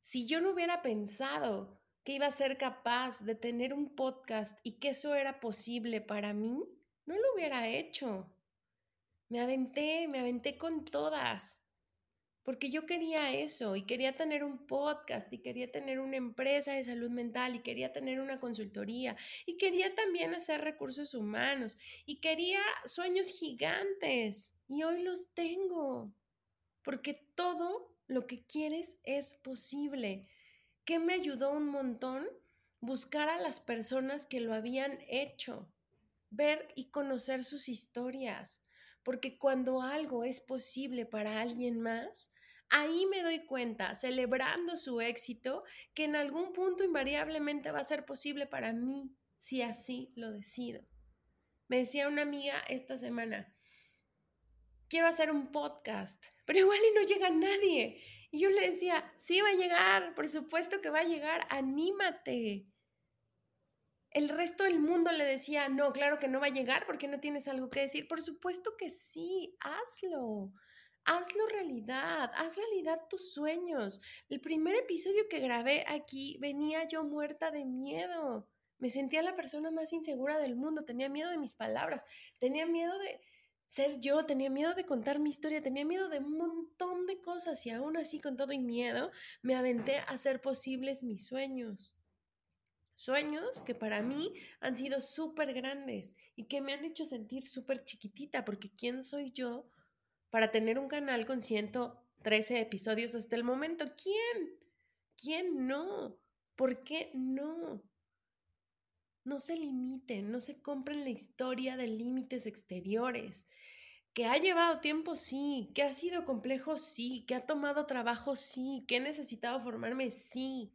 Si yo no hubiera pensado que iba a ser capaz de tener un podcast y que eso era posible para mí, no lo hubiera hecho. Me aventé, me aventé con todas, porque yo quería eso y quería tener un podcast y quería tener una empresa de salud mental y quería tener una consultoría y quería también hacer recursos humanos y quería sueños gigantes y hoy los tengo, porque todo lo que quieres es posible. Que me ayudó un montón buscar a las personas que lo habían hecho, ver y conocer sus historias, porque cuando algo es posible para alguien más, ahí me doy cuenta, celebrando su éxito, que en algún punto invariablemente va a ser posible para mí, si así lo decido. Me decía una amiga esta semana, quiero hacer un podcast, <laughs> pero igual y no llega nadie. Y yo le decía, sí va a llegar, por supuesto que va a llegar, anímate. El resto del mundo le decía, no, claro que no va a llegar porque no tienes algo que decir. Por supuesto que sí, hazlo. Hazlo realidad, haz realidad tus sueños. El primer episodio que grabé aquí venía yo muerta de miedo. Me sentía la persona más insegura del mundo, tenía miedo de mis palabras, tenía miedo de, ser yo, tenía miedo de contar mi historia, tenía miedo de un montón de cosas y aún así con todo y miedo me aventé a hacer posibles mis sueños. Sueños que para mí han sido súper grandes y que me han hecho sentir súper chiquitita porque ¿quién soy yo para tener un canal con 113 episodios hasta el momento? ¿Quién? ¿Quién no? ¿Por qué no? No se limiten, no se compren la historia de límites exteriores. Que ha llevado tiempo, sí. Que ha sido complejo, sí. Que ha tomado trabajo, sí. Que he necesitado formarme, sí.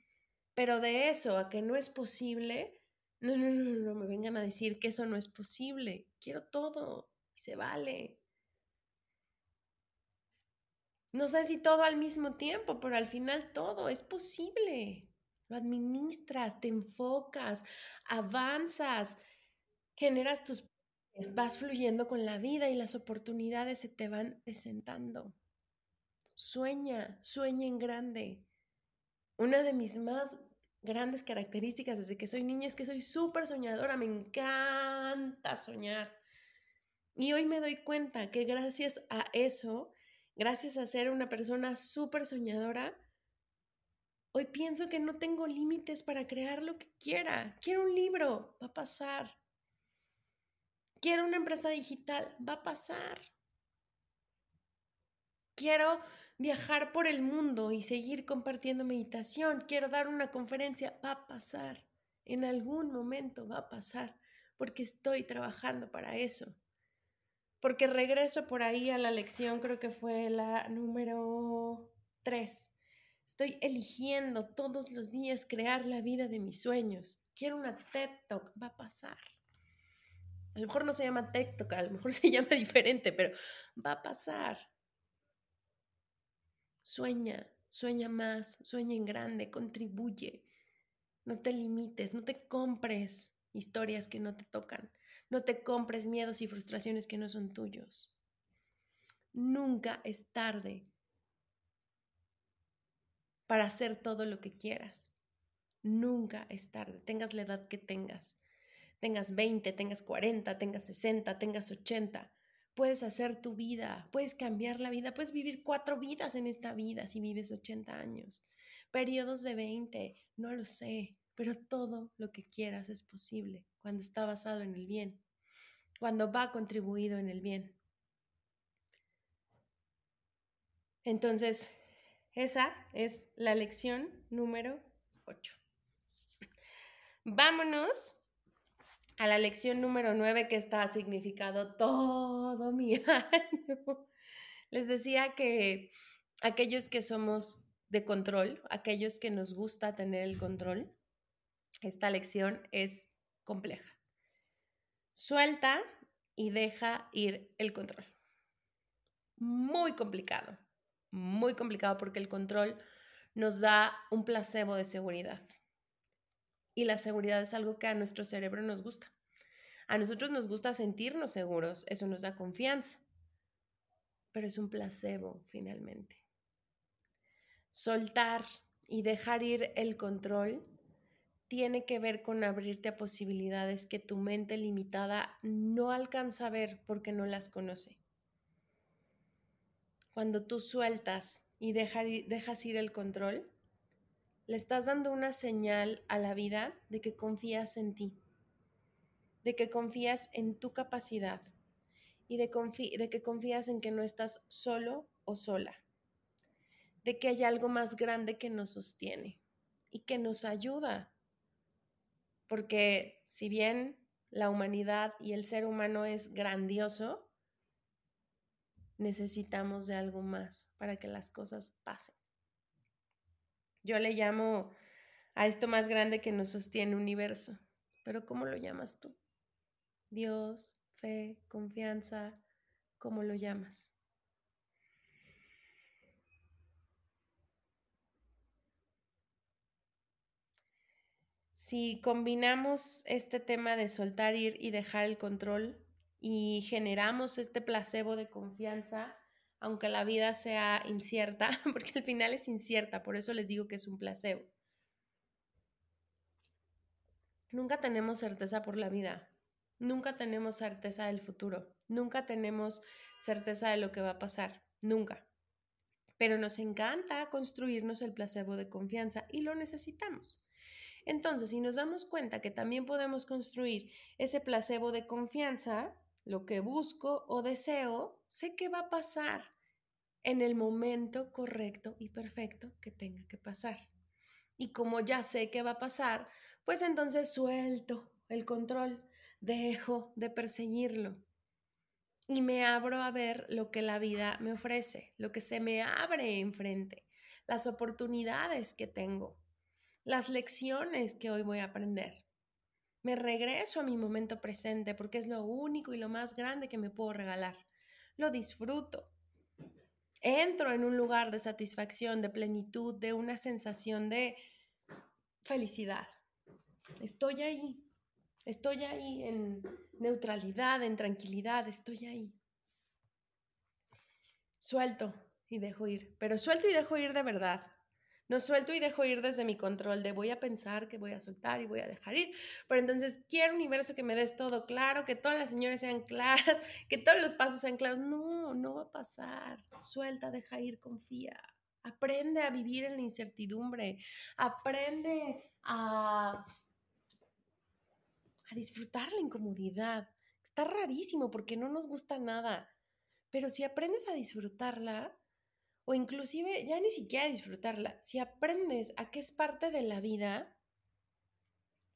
Pero de eso a que no es posible, no, no, no, no me vengan a decir que eso no es posible. Quiero todo y se vale. No sé si todo al mismo tiempo, pero al final todo es posible lo administras, te enfocas, avanzas, generas tus... vas fluyendo con la vida y las oportunidades se te van presentando. Sueña, sueña en grande. una de mis más grandes características desde que soy niña es que soy súper soñadora, me encanta soñar. Y hoy me doy cuenta que gracias a eso, gracias a ser una persona súper soñadora, hoy pienso que no tengo límites para crear lo que quiera. Quiero un libro, va a pasar. Quiero una empresa digital, va a pasar. Quiero viajar por el mundo y seguir compartiendo meditación. Quiero dar una conferencia, va a pasar. En algún momento va a pasar porque estoy trabajando para eso. Porque regreso por ahí a la lección, creo que fue la número 3. Estoy eligiendo todos los días crear la vida de mis sueños. Quiero una TED Talk, va a pasar. A lo mejor no se llama TED Talk, a lo mejor <laughs> se llama diferente, pero va a pasar. Sueña, sueña más, sueña en grande, contribuye. No te limites, no te compres historias que no te tocan. No te compres miedos y frustraciones que no son tuyos. Nunca es tarde para hacer todo lo que quieras. Nunca es tarde, tengas la edad que tengas. Tengas 20, tengas 40, tengas 60, tengas 80 puedes hacer tu vida, puedes cambiar la vida, puedes vivir cuatro vidas en esta vida si vives 80 años, periodos de 20, no lo sé, pero todo lo que quieras es posible cuando está basado en el bien, cuando va contribuido en el bien. Entonces, esa es la lección número 8. Vámonos a la lección número 9 que está significado todo mi <laughs> año. Les decía que aquellos que somos de control, aquellos que nos gusta tener el control, esta lección es compleja. Suelta y deja ir el control. Muy complicado, muy complicado porque el control nos da un placebo de seguridad. Y la seguridad es algo que a nuestro cerebro nos gusta. A nosotros nos gusta sentirnos seguros, eso nos da confianza, pero es un placebo finalmente. Soltar y dejar ir el control tiene que ver con abrirte a posibilidades que tu mente limitada no alcanza a ver porque no las conoce. Cuando tú sueltas y dejas ir el control, le estás dando una señal a la vida de que confías en ti, de que confías en tu capacidad y de, que confías en que no estás solo o sola, de que hay algo más grande que nos sostiene y que nos ayuda. Porque si bien la humanidad y el ser humano es grandioso, necesitamos de algo más para que las cosas pasen. Yo le llamo a esto más grande que nos sostiene universo. Pero ¿cómo lo llamas tú? Dios, fe, confianza, ¿cómo lo llamas? Si combinamos este tema de soltar, ir y dejar el control y generamos este placebo de confianza, aunque la vida sea incierta, <laughs> porque al final es incierta, por eso les digo que es un placebo. Nunca tenemos certeza por la vida, nunca tenemos certeza del futuro, nunca tenemos certeza de lo que va a pasar, nunca. Pero nos encanta construirnos el placebo de confianza y lo necesitamos. Entonces, si nos damos cuenta que también podemos construir ese placebo de confianza, lo que busco o deseo, sé que va a pasar en el momento correcto y perfecto que tenga que pasar. Y como ya sé que va a pasar, pues entonces suelto el control, dejo de perseguirlo y me abro a ver lo que la vida me ofrece, lo que se me abre enfrente, las oportunidades que tengo, las lecciones que hoy voy a aprender me regreso a mi momento presente porque es lo único y lo más grande que me puedo regalar. Lo disfruto. Entro en un lugar de satisfacción, de plenitud, de una sensación de felicidad. Estoy ahí. Estoy ahí en neutralidad, en tranquilidad. Estoy ahí. Suelto y dejo ir. Pero suelto y dejo ir de verdad. No suelto y dejo ir desde mi control de voy a pensar que voy a soltar y voy a dejar ir. Pero entonces quiero un universo que me des todo claro, que todas las señores sean claras, <laughs> que todos los pasos sean claros. No, no va a pasar. Suelta, deja ir, confía. Aprende a vivir en la incertidumbre. Aprende a, a disfrutar la incomodidad. Está rarísimo porque no nos gusta nada. Pero si aprendes a disfrutarla, o inclusive ya ni siquiera disfrutarla. Si aprendes a qué es parte de la vida,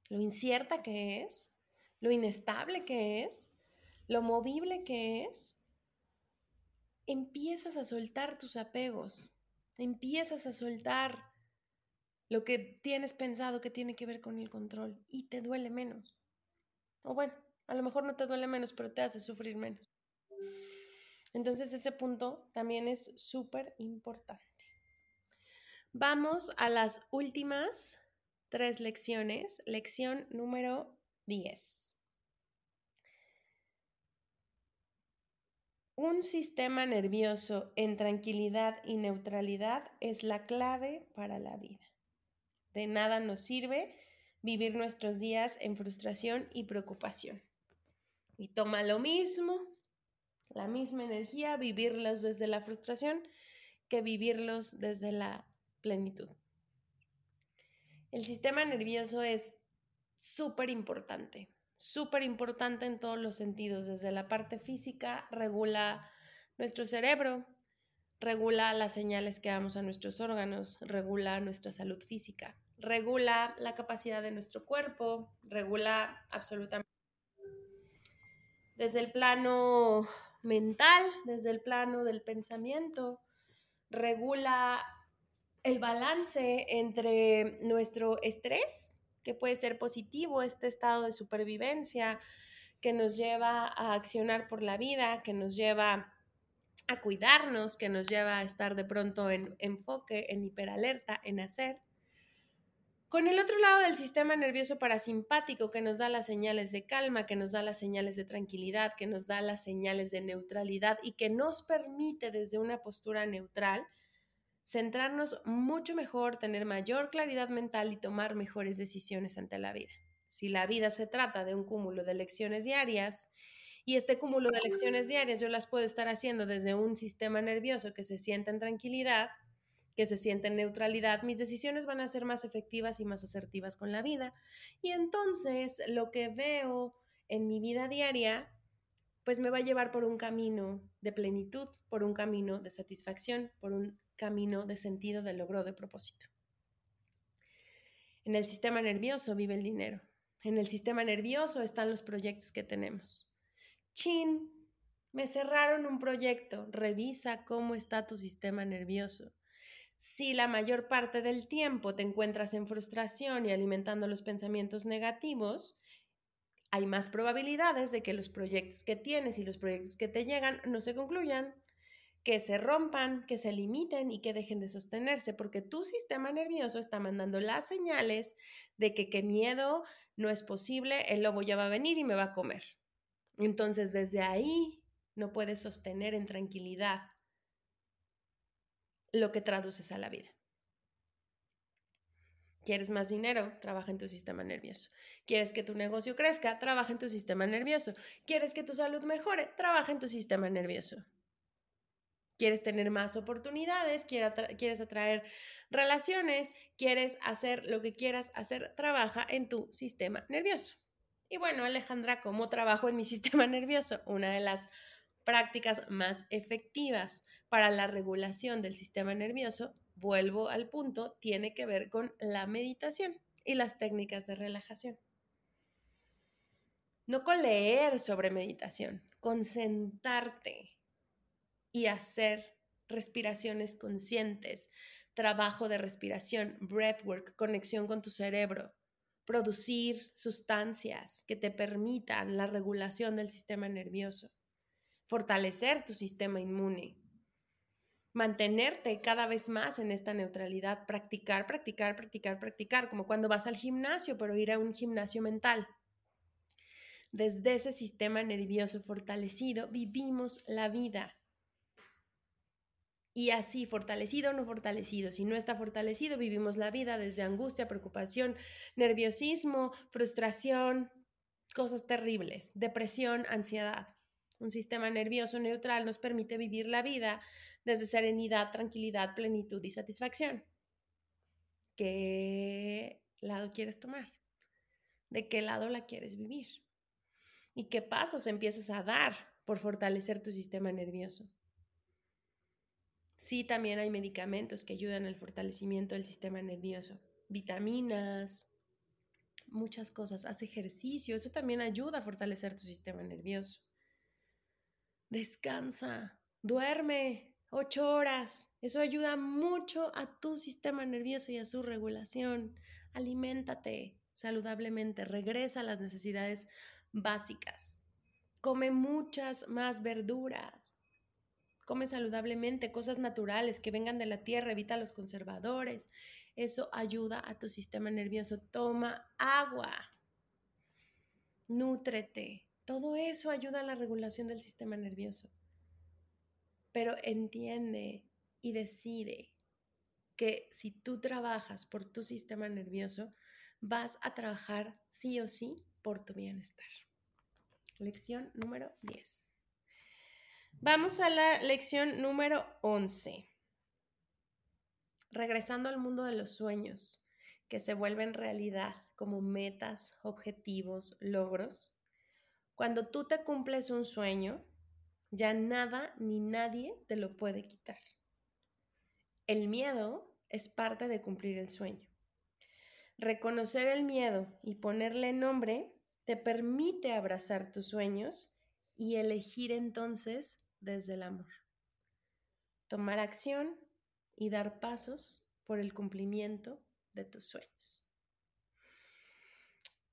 lo incierta que es, lo inestable que es, lo movible que es, empiezas a soltar tus apegos, empiezas a soltar lo que tienes pensado que tiene que ver con el control y te duele menos. O bueno, a lo mejor no te duele menos, pero te hace sufrir menos. Entonces ese punto también es súper importante. Vamos a las últimas tres lecciones. Lección número 10. Un sistema nervioso en tranquilidad y neutralidad es la clave para la vida. De nada nos sirve vivir nuestros días en frustración y preocupación. Y toma lo mismo la misma energía, vivirlos desde la frustración que vivirlos desde la plenitud. El sistema nervioso es súper importante, súper importante en todos los sentidos. Desde la parte física, regula nuestro cerebro, regula las señales que damos a nuestros órganos, regula nuestra salud física, regula la capacidad de nuestro cuerpo, regula absolutamente. Desde el plano mental, desde el plano del pensamiento, regula el balance entre nuestro estrés, que puede ser positivo, este estado de supervivencia que nos lleva a accionar por la vida, que nos lleva a cuidarnos, que nos lleva a estar de pronto en enfoque, en hiperalerta, en hacer con el otro lado del sistema nervioso parasimpático que nos da las señales de calma, que nos da las señales de tranquilidad, que nos da las señales de neutralidad y que nos permite desde una postura neutral centrarnos mucho mejor, tener mayor claridad mental y tomar mejores decisiones ante la vida. Si la vida se trata de un cúmulo de lecciones diarias y este cúmulo de lecciones diarias yo las puedo estar haciendo desde un sistema nervioso que se sienta en tranquilidad, que se siente en neutralidad, mis decisiones van a ser más efectivas y más asertivas con la vida. Y entonces lo que veo en mi vida diaria, pues me va a llevar por un camino de plenitud, por un camino de satisfacción, por un camino de sentido, de logro, de propósito. En el sistema nervioso vive el dinero. En el sistema nervioso están los proyectos que tenemos. Chin, me cerraron un proyecto. Revisa cómo está tu sistema nervioso. Si la mayor parte del tiempo te encuentras en frustración y alimentando los pensamientos negativos, hay más probabilidades de que los proyectos que tienes y los proyectos que te llegan no se concluyan, que se rompan, que se limiten y que dejen de sostenerse, porque tu sistema nervioso está mandando las señales de que qué miedo, no es posible, el lobo ya va a venir y me va a comer. Entonces, desde ahí no puedes sostener en tranquilidad lo que traduces a la vida. ¿Quieres más dinero? Trabaja en tu sistema nervioso. ¿Quieres que tu negocio crezca? Trabaja en tu sistema nervioso. ¿Quieres que tu salud mejore? Trabaja en tu sistema nervioso. ¿Quieres tener más oportunidades? ¿Quieres atraer relaciones? ¿Quieres hacer lo que quieras hacer? Trabaja en tu sistema nervioso. Y bueno, Alejandra, ¿cómo trabajo en mi <laughs> sistema nervioso? Una de las prácticas más efectivas para la regulación del sistema nervioso, vuelvo al punto, tiene que ver con la meditación y las técnicas de relajación. No con leer sobre meditación, con sentarte y hacer respiraciones conscientes, trabajo de respiración, breathwork, conexión con tu cerebro, producir sustancias que te permitan la regulación del sistema nervioso fortalecer tu sistema inmune, mantenerte cada vez más en esta neutralidad, practicar, practicar, practicar, practicar, como cuando vas al gimnasio, pero ir a un gimnasio mental. Desde ese sistema nervioso fortalecido vivimos la vida. Y así, fortalecido o no fortalecido. Si no está fortalecido, vivimos la vida desde angustia, preocupación, nerviosismo, frustración, cosas terribles, depresión, ansiedad. Un sistema nervioso neutral nos permite vivir la vida desde serenidad, tranquilidad, plenitud y satisfacción. ¿Qué lado quieres tomar? ¿De qué lado la quieres vivir? ¿Y qué pasos empiezas a dar por fortalecer tu sistema nervioso? Sí, también hay medicamentos que ayudan al fortalecimiento del sistema nervioso, vitaminas, muchas cosas. Haz ejercicio, eso también ayuda a fortalecer tu sistema nervioso. Descansa, duerme ocho horas. Eso ayuda mucho a tu sistema nervioso y a su regulación. Aliméntate saludablemente, regresa a las necesidades básicas. Come muchas más verduras. Come saludablemente, cosas naturales que vengan de la tierra, evita los conservadores. Eso ayuda a tu sistema nervioso. Toma agua. Nútrete. Todo eso ayuda a la regulación del sistema nervioso. Pero entiende y decide que si tú trabajas por tu sistema nervioso, vas a trabajar sí o sí por tu bienestar. Lección número 10. Vamos a la lección número 11. Regresando al mundo de los sueños, que se vuelven realidad como metas, objetivos, logros. Cuando tú te cumples un sueño, ya nada ni nadie te lo puede quitar. El miedo es parte de cumplir el sueño. Reconocer el miedo y ponerle nombre te permite abrazar tus sueños y elegir entonces desde el amor. Tomar acción y dar pasos por el cumplimiento de tus sueños.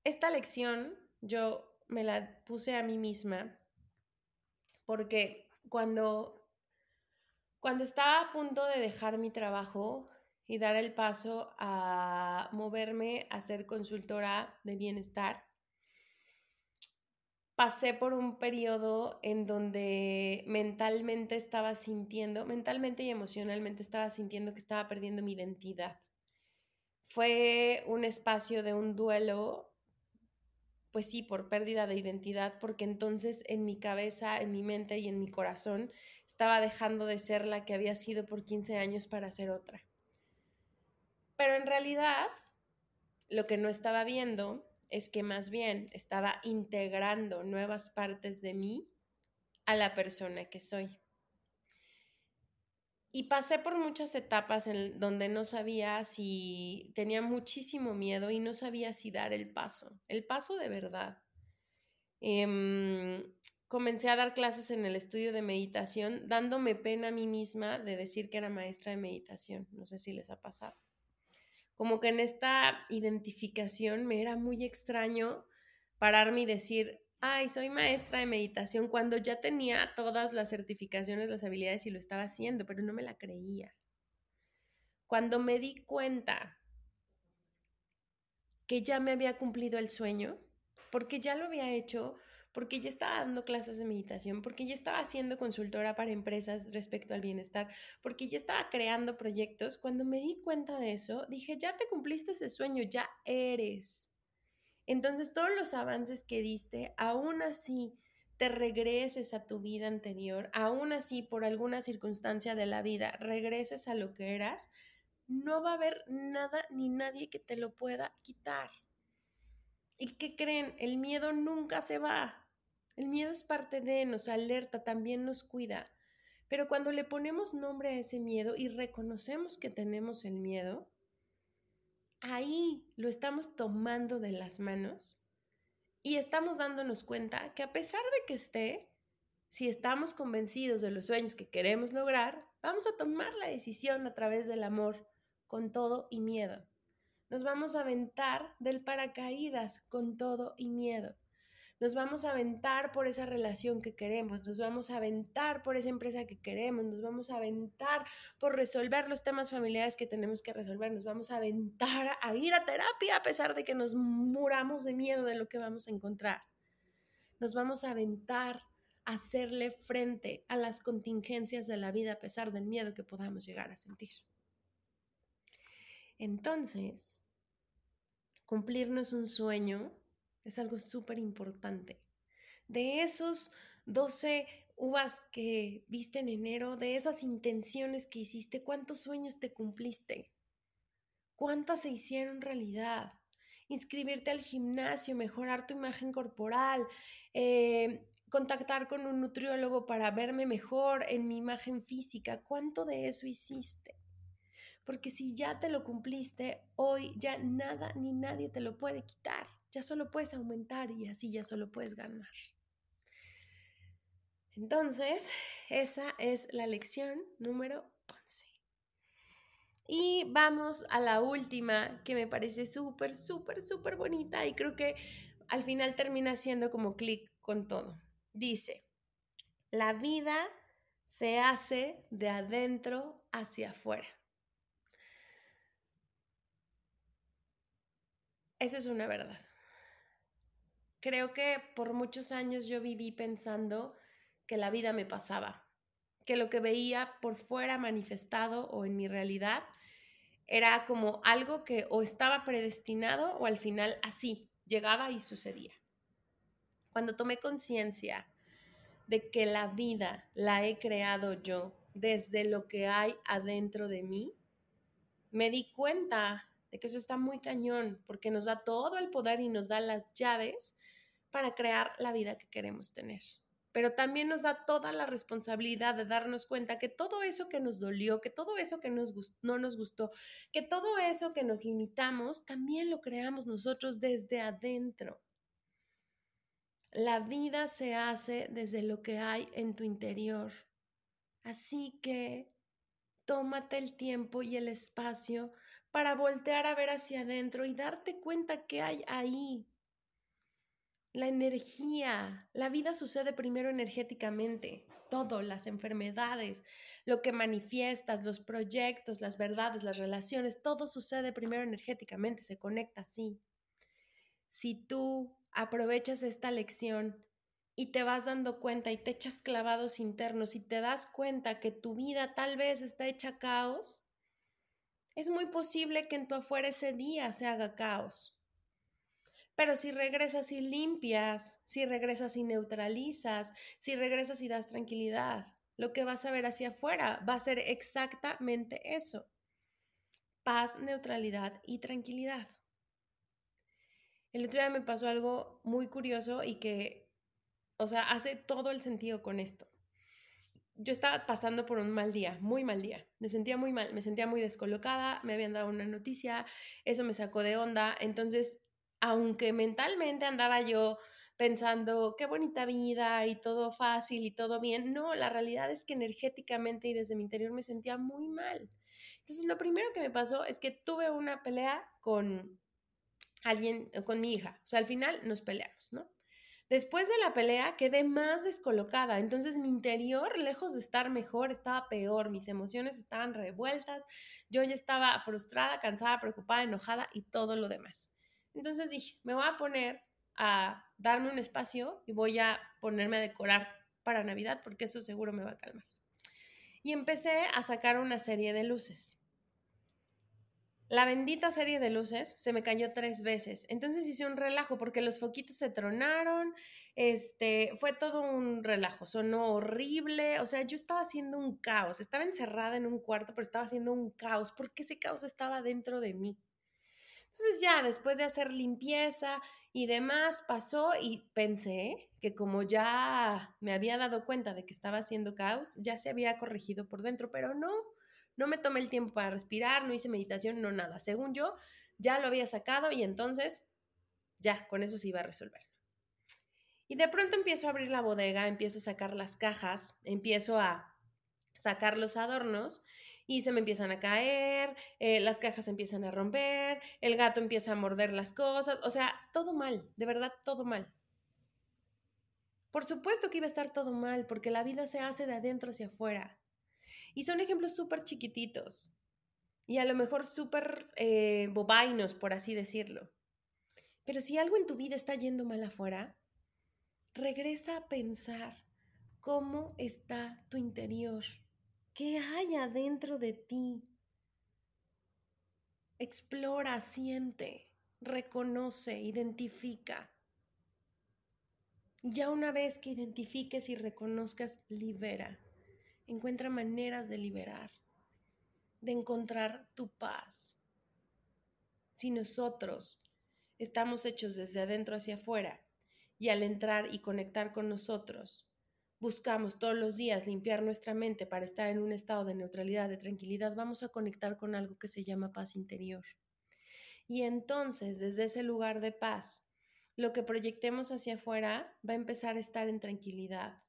Esta lección yo me la puse a mí misma porque cuando, cuando estaba a punto de dejar mi trabajo y dar el paso a moverme a ser consultora de bienestar, pasé por un periodo en donde mentalmente estaba sintiendo, mentalmente y emocionalmente estaba sintiendo que estaba perdiendo mi identidad. Fue un espacio de un duelo, pues sí, por pérdida de identidad, porque entonces en mi cabeza, en mi mente y en mi corazón estaba dejando de ser la que había sido por 15 años para ser otra. Pero en realidad, lo que no estaba viendo es que más bien estaba integrando nuevas partes de mí a la persona que soy. Y pasé por muchas etapas en donde no sabía si tenía muchísimo miedo y no sabía si dar el paso, el paso de verdad. Em, comencé a dar clases en el estudio de meditación, dándome pena a mí misma de decir que era maestra de meditación. No sé si les ha pasado como que en esta identificación me era muy extraño pararme y decir, ay, soy maestra de meditación cuando ya tenía todas las certificaciones, las habilidades y lo estaba haciendo, pero no me la creía. Cuando me di cuenta que ya me había cumplido el sueño, porque ya lo había hecho, porque ya estaba dando clases de meditación, porque ya estaba siendo consultora para empresas respecto al bienestar, porque ya estaba creando proyectos. Cuando me di cuenta de eso, dije, ya te cumpliste ese sueño, ya eres. Entonces, todos los avances que diste, aún así te regreses a tu vida anterior, aún así por alguna circunstancia de la vida regreses a lo que eras, no va a haber nada ni nadie que te lo pueda quitar. ¿Y qué creen? El miedo nunca se va. El miedo es parte de, nos alerta, también nos cuida. Pero cuando le ponemos nombre a ese miedo y reconocemos que tenemos el miedo, ahí lo estamos tomando de las manos y estamos dándonos cuenta que a pesar de que esté, si estamos convencidos de los sueños que queremos lograr, vamos a tomar la decisión a través del amor, con todo y miedo nos vamos a aventar del paracaídas con todo y miedo. Nos vamos a aventar por esa relación que queremos, nos vamos a aventar por esa empresa que queremos, nos vamos a aventar por resolver los temas familiares que tenemos que resolver, nos vamos a aventar a ir a terapia a pesar de que nos muramos de miedo de lo que vamos a encontrar. Nos vamos a aventar hacerle frente a las contingencias de la vida a pesar del miedo que podamos llegar a sentir. Entonces, cumplirnos un sueño es algo súper importante. De esos 12 uvas que viste en enero, de esas intenciones que hiciste, ¿cuántos sueños te cumpliste? ¿Cuántas se hicieron realidad? Inscribirte al gimnasio, mejorar tu imagen corporal, eh, contactar con un nutriólogo para verme mejor en mi imagen física. ¿Cuánto de eso hiciste? Porque si ya te lo cumpliste, hoy ya nada ni nadie te lo puede quitar. Ya solo puedes aumentar y así ya solo puedes ganar. Entonces, esa es la lección número 11. Y vamos a la última, que me parece súper, súper, súper bonita y creo que al final termina siendo como clic con todo. Dice, la vida se hace de adentro hacia afuera. Eso es una verdad. Creo que por muchos años yo viví pensando que la vida me pasaba, que lo que veía por fuera manifestado o en mi realidad era como algo que o estaba predestinado o al final así llegaba y sucedía. Cuando tomé conciencia de que la vida la he creado yo desde lo que hay adentro de mí, me di cuenta de que eso está muy cañón, porque nos da todo el poder y nos da las llaves para crear la vida que queremos tener pero también nos da toda la responsabilidad de darnos cuenta que todo eso que nos dolió, que todo eso que no nos gustó, que todo eso que nos limitamos, también lo creamos nosotros desde adentro. La vida se hace desde lo que hay en tu interior. Así que tómate el tiempo y el espacio para voltear a ver hacia adentro y darte cuenta que hay ahí, la energía, la vida sucede primero energéticamente, todo, las enfermedades, lo que manifiestas, los proyectos, las verdades, las relaciones, todo sucede primero energéticamente, se conecta así. Si tú aprovechas esta lección y te vas dando cuenta y te echas clavados internos y te das cuenta que tu vida tal vez está hecha caos, es muy posible que en tu afuera ese día se haga caos. Pero si regresas y limpias, si regresas y neutralizas, si regresas y das tranquilidad, lo que vas a ver hacia afuera va a ser exactamente eso. Paz, neutralidad y tranquilidad. El otro día me pasó algo muy curioso y que, o sea, hace todo el sentido con esto. Yo estaba pasando por un mal día, muy mal día. Me sentía muy mal, me sentía muy descolocada, me habían dado una noticia, eso me sacó de onda. Entonces aunque mentalmente andaba yo pensando qué bonita vida y todo fácil y todo bien, no, la realidad es que energéticamente y desde mi interior me sentía muy mal. Entonces, lo primero que me pasó es que tuve una pelea con alguien, con mi hija. O sea, al final nos peleamos, ¿no? Después de la pelea quedé más descolocada, entonces mi interior, lejos de estar mejor, estaba peor, mis emociones estaban revueltas, yo ya estaba frustrada, cansada, preocupada, enojada y todo lo demás. Entonces dije, me voy a poner a darme un espacio y voy a ponerme a decorar para Navidad porque eso seguro me va a calmar. Y empecé a sacar una serie de luces. La bendita serie de luces se me cayó tres veces. Entonces hice un relajo porque los foquitos se tronaron. Este, fue todo un relajo. Sonó horrible. O sea, yo estaba haciendo un caos. Estaba encerrada en un cuarto, pero estaba haciendo un caos porque ese caos estaba dentro de mí. Entonces ya después de hacer limpieza y demás pasó y pensé que como ya me había dado cuenta de que estaba haciendo caos, ya se había corregido por dentro, pero no, no me tomé el tiempo para respirar, no hice meditación, no nada. Según yo, ya lo había sacado y entonces ya, con eso se iba a resolver. Y de pronto empiezo a abrir la bodega, empiezo a sacar las cajas, empiezo a sacar los adornos y se me empiezan a caer, eh, las cajas empiezan a romper, el gato empieza a morder las cosas, o sea, todo mal, de verdad, todo mal. Por supuesto que iba a estar todo mal, porque la vida se hace de adentro hacia afuera. Y son ejemplos súper chiquititos y a lo mejor súper eh, bobainos, por así decirlo. Pero si algo en tu vida está yendo mal afuera, regresa a pensar cómo está tu interior, qué hay adentro de ti. Explora, siente, reconoce, identifica. Ya una vez que identifiques y reconozcas, libera. Encuentra maneras de liberar, de encontrar tu paz. Si nosotros estamos hechos desde adentro hacia afuera y al entrar y conectar con nosotros, buscamos todos los días limpiar nuestra mente para estar en un estado de neutralidad, de tranquilidad, vamos a conectar con algo que se llama paz interior. Y entonces, desde ese lugar de paz, lo que proyectemos hacia afuera va a empezar a estar en tranquilidad.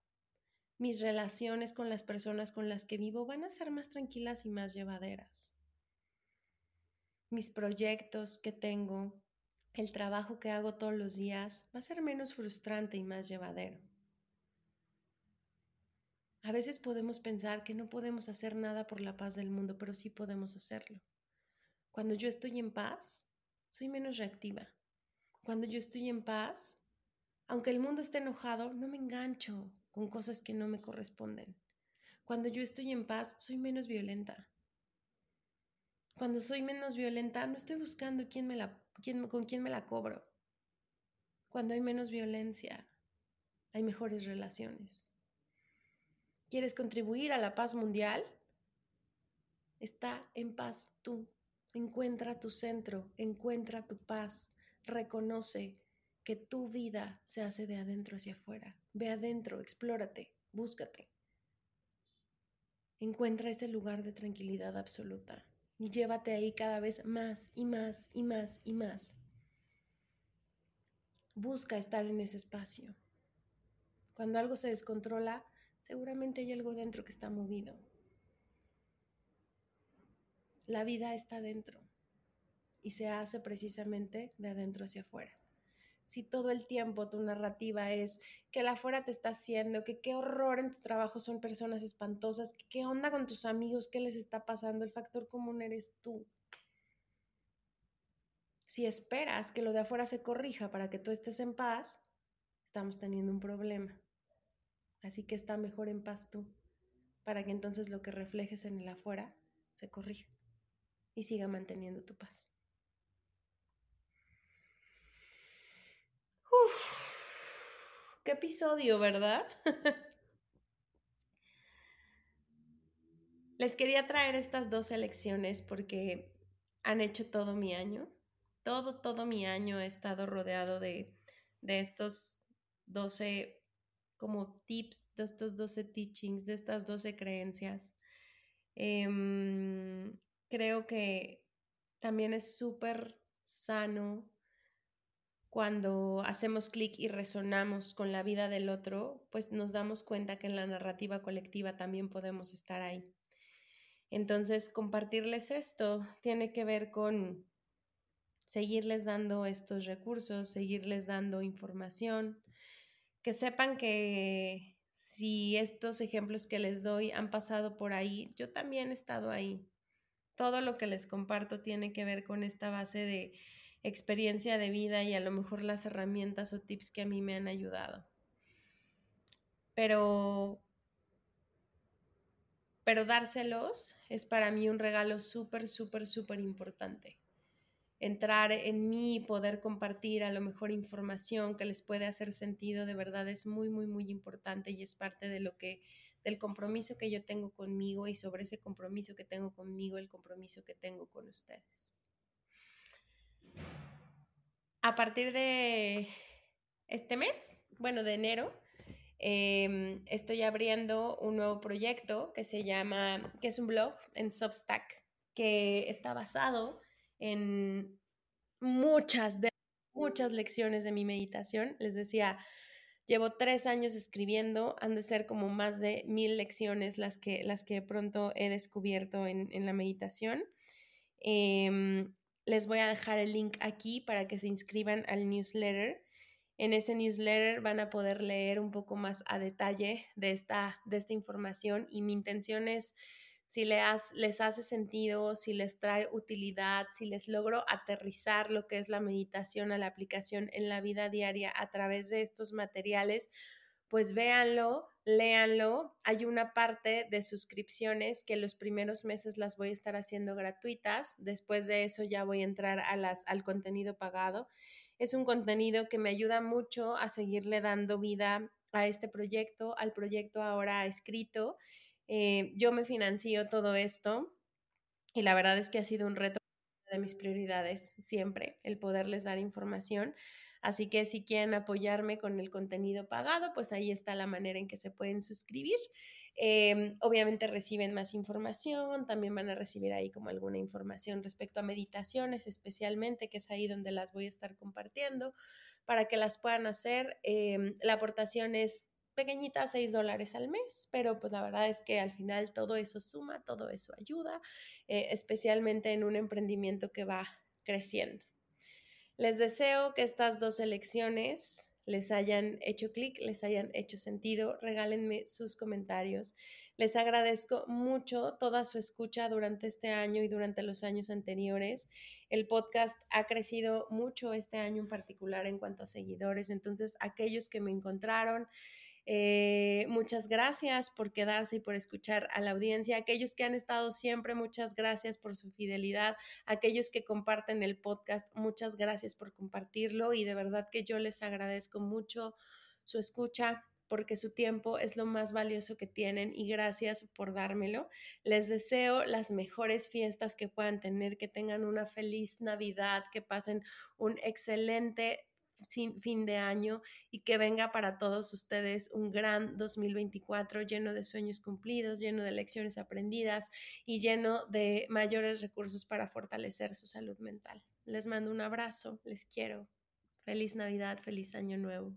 Mis relaciones con las personas con las que vivo van a ser más tranquilas y más llevaderas. Mis proyectos que tengo, el trabajo que hago todos los días va a ser menos frustrante y más llevadero. A veces podemos pensar que no podemos hacer nada por la paz del mundo, pero sí podemos hacerlo. Cuando yo estoy en paz, soy menos reactiva cuando yo estoy en paz, aunque el mundo esté enojado, no me engancho con cosas que no me corresponden. Cuando yo estoy en paz, soy menos violenta. Cuando soy menos violenta, no estoy buscando quién me la, quién, con quién me la cobro. Cuando hay menos violencia, hay mejores relaciones. ¿Quieres contribuir a la paz mundial? Está en paz tú. Encuentra tu centro, encuentra tu paz. Reconoce que tu vida se hace de adentro hacia afuera. Ve adentro, explórate, búscate. Encuentra ese lugar de tranquilidad absoluta y llévate ahí cada vez más y más y más y más. Busca estar en ese espacio. Cuando algo se descontrola, seguramente hay algo dentro que está movido. La vida está dentro y se hace precisamente de adentro hacia afuera. Si todo el tiempo tu narrativa es que la afuera te está haciendo, que qué horror en tu trabajo son personas espantosas, que qué onda con tus amigos, qué les está pasando, el factor común eres tú. Si esperas que lo de afuera se corrija para que tú estés en paz, estamos teniendo un problema. Así que está mejor en paz tú, para que entonces lo que reflejes en el afuera se corrija y siga manteniendo tu paz. qué episodio, ¿verdad? <laughs> Les quería traer estas dos elecciones porque han hecho todo mi año. Todo, todo mi año he estado rodeado de, de estos 12 como tips, de estos 12 teachings, de estas 12 creencias. Em, creo que también es súper sano cuando hacemos clic y resonamos con la vida del otro, pues nos damos cuenta que en la narrativa colectiva también podemos estar ahí. Entonces, compartirles esto tiene que ver con seguirles dando estos recursos, seguirles dando información, que sepan que si estos ejemplos que les doy han pasado por ahí, yo también he estado ahí. Todo lo que les comparto tiene que ver con esta base de experiencia de vida y a lo mejor las herramientas o tips que a mí me han ayudado. Pero, pero dárselos es para mí un regalo súper, súper, súper importante. Entrar en mí, poder compartir a lo mejor información que les puede hacer sentido, de verdad es muy, muy, muy importante y es parte de lo que, del compromiso que yo tengo conmigo y sobre ese compromiso que tengo conmigo, el compromiso que tengo con ustedes. A partir de este mes, bueno, de enero, em, estoy abriendo un nuevo proyecto que se llama, que es un blog en Substack, que está basado en muchas de muchas lecciones de mi meditación. Les decía, llevo tres años escribiendo, han de ser como más de mil lecciones las que, las que pronto he descubierto en, en la meditación. Eh, les voy a dejar el link aquí para que se inscriban al newsletter. En ese newsletter van a poder leer un poco más a detalle de esta, de esta información y mi intención es si les, les hace sentido, si les trae utilidad, si les logro aterrizar lo que es la meditación a la aplicación en la vida diaria a través de estos materiales, pues véanlo, léanlo. Hay una parte de suscripciones que los primeros meses las voy a estar haciendo gratuitas. Después de eso ya voy a entrar a las, al contenido pagado. Es un contenido que me ayuda mucho a seguirle dando vida a este proyecto, al proyecto ahora escrito. Eh, yo me financio todo esto y la verdad es que ha sido un reto de mis prioridades siempre, el poderles dar información. Así que si quieren apoyarme con el contenido pagado, pues ahí está la manera en que se pueden suscribir. Em, obviamente reciben más información, también van a recibir ahí como alguna información respecto a meditaciones, especialmente, que es ahí donde las voy a estar compartiendo para que las puedan hacer. Em, la aportación es pequeñita, 6 dólares al mes, pero pues la verdad es que al final todo eso suma, todo eso ayuda, eh, especialmente en un emprendimiento que va creciendo. Les deseo que estas dos elecciones les hayan hecho clic, les hayan hecho sentido. Regálenme sus comentarios. Les agradezco mucho toda su escucha durante este año y durante los años anteriores. El podcast ha crecido mucho este año en particular en cuanto a seguidores. Entonces, aquellos que me encontraron, eh, muchas gracias por quedarse y por escuchar a la audiencia. Aquellos que han estado siempre, muchas gracias por su fidelidad. Aquellos que comparten el podcast, muchas gracias por compartirlo y de verdad que yo les agradezco mucho su escucha porque su tiempo es lo más valioso que tienen y gracias por dármelo. Les deseo las mejores fiestas que puedan tener, que tengan una feliz Navidad, que pasen un excelente fin de año y que venga para todos ustedes un gran 2024 lleno de sueños cumplidos, lleno de lecciones aprendidas y lleno de mayores recursos para fortalecer su salud mental. Les mando un abrazo, les quiero. Feliz Navidad, feliz año nuevo.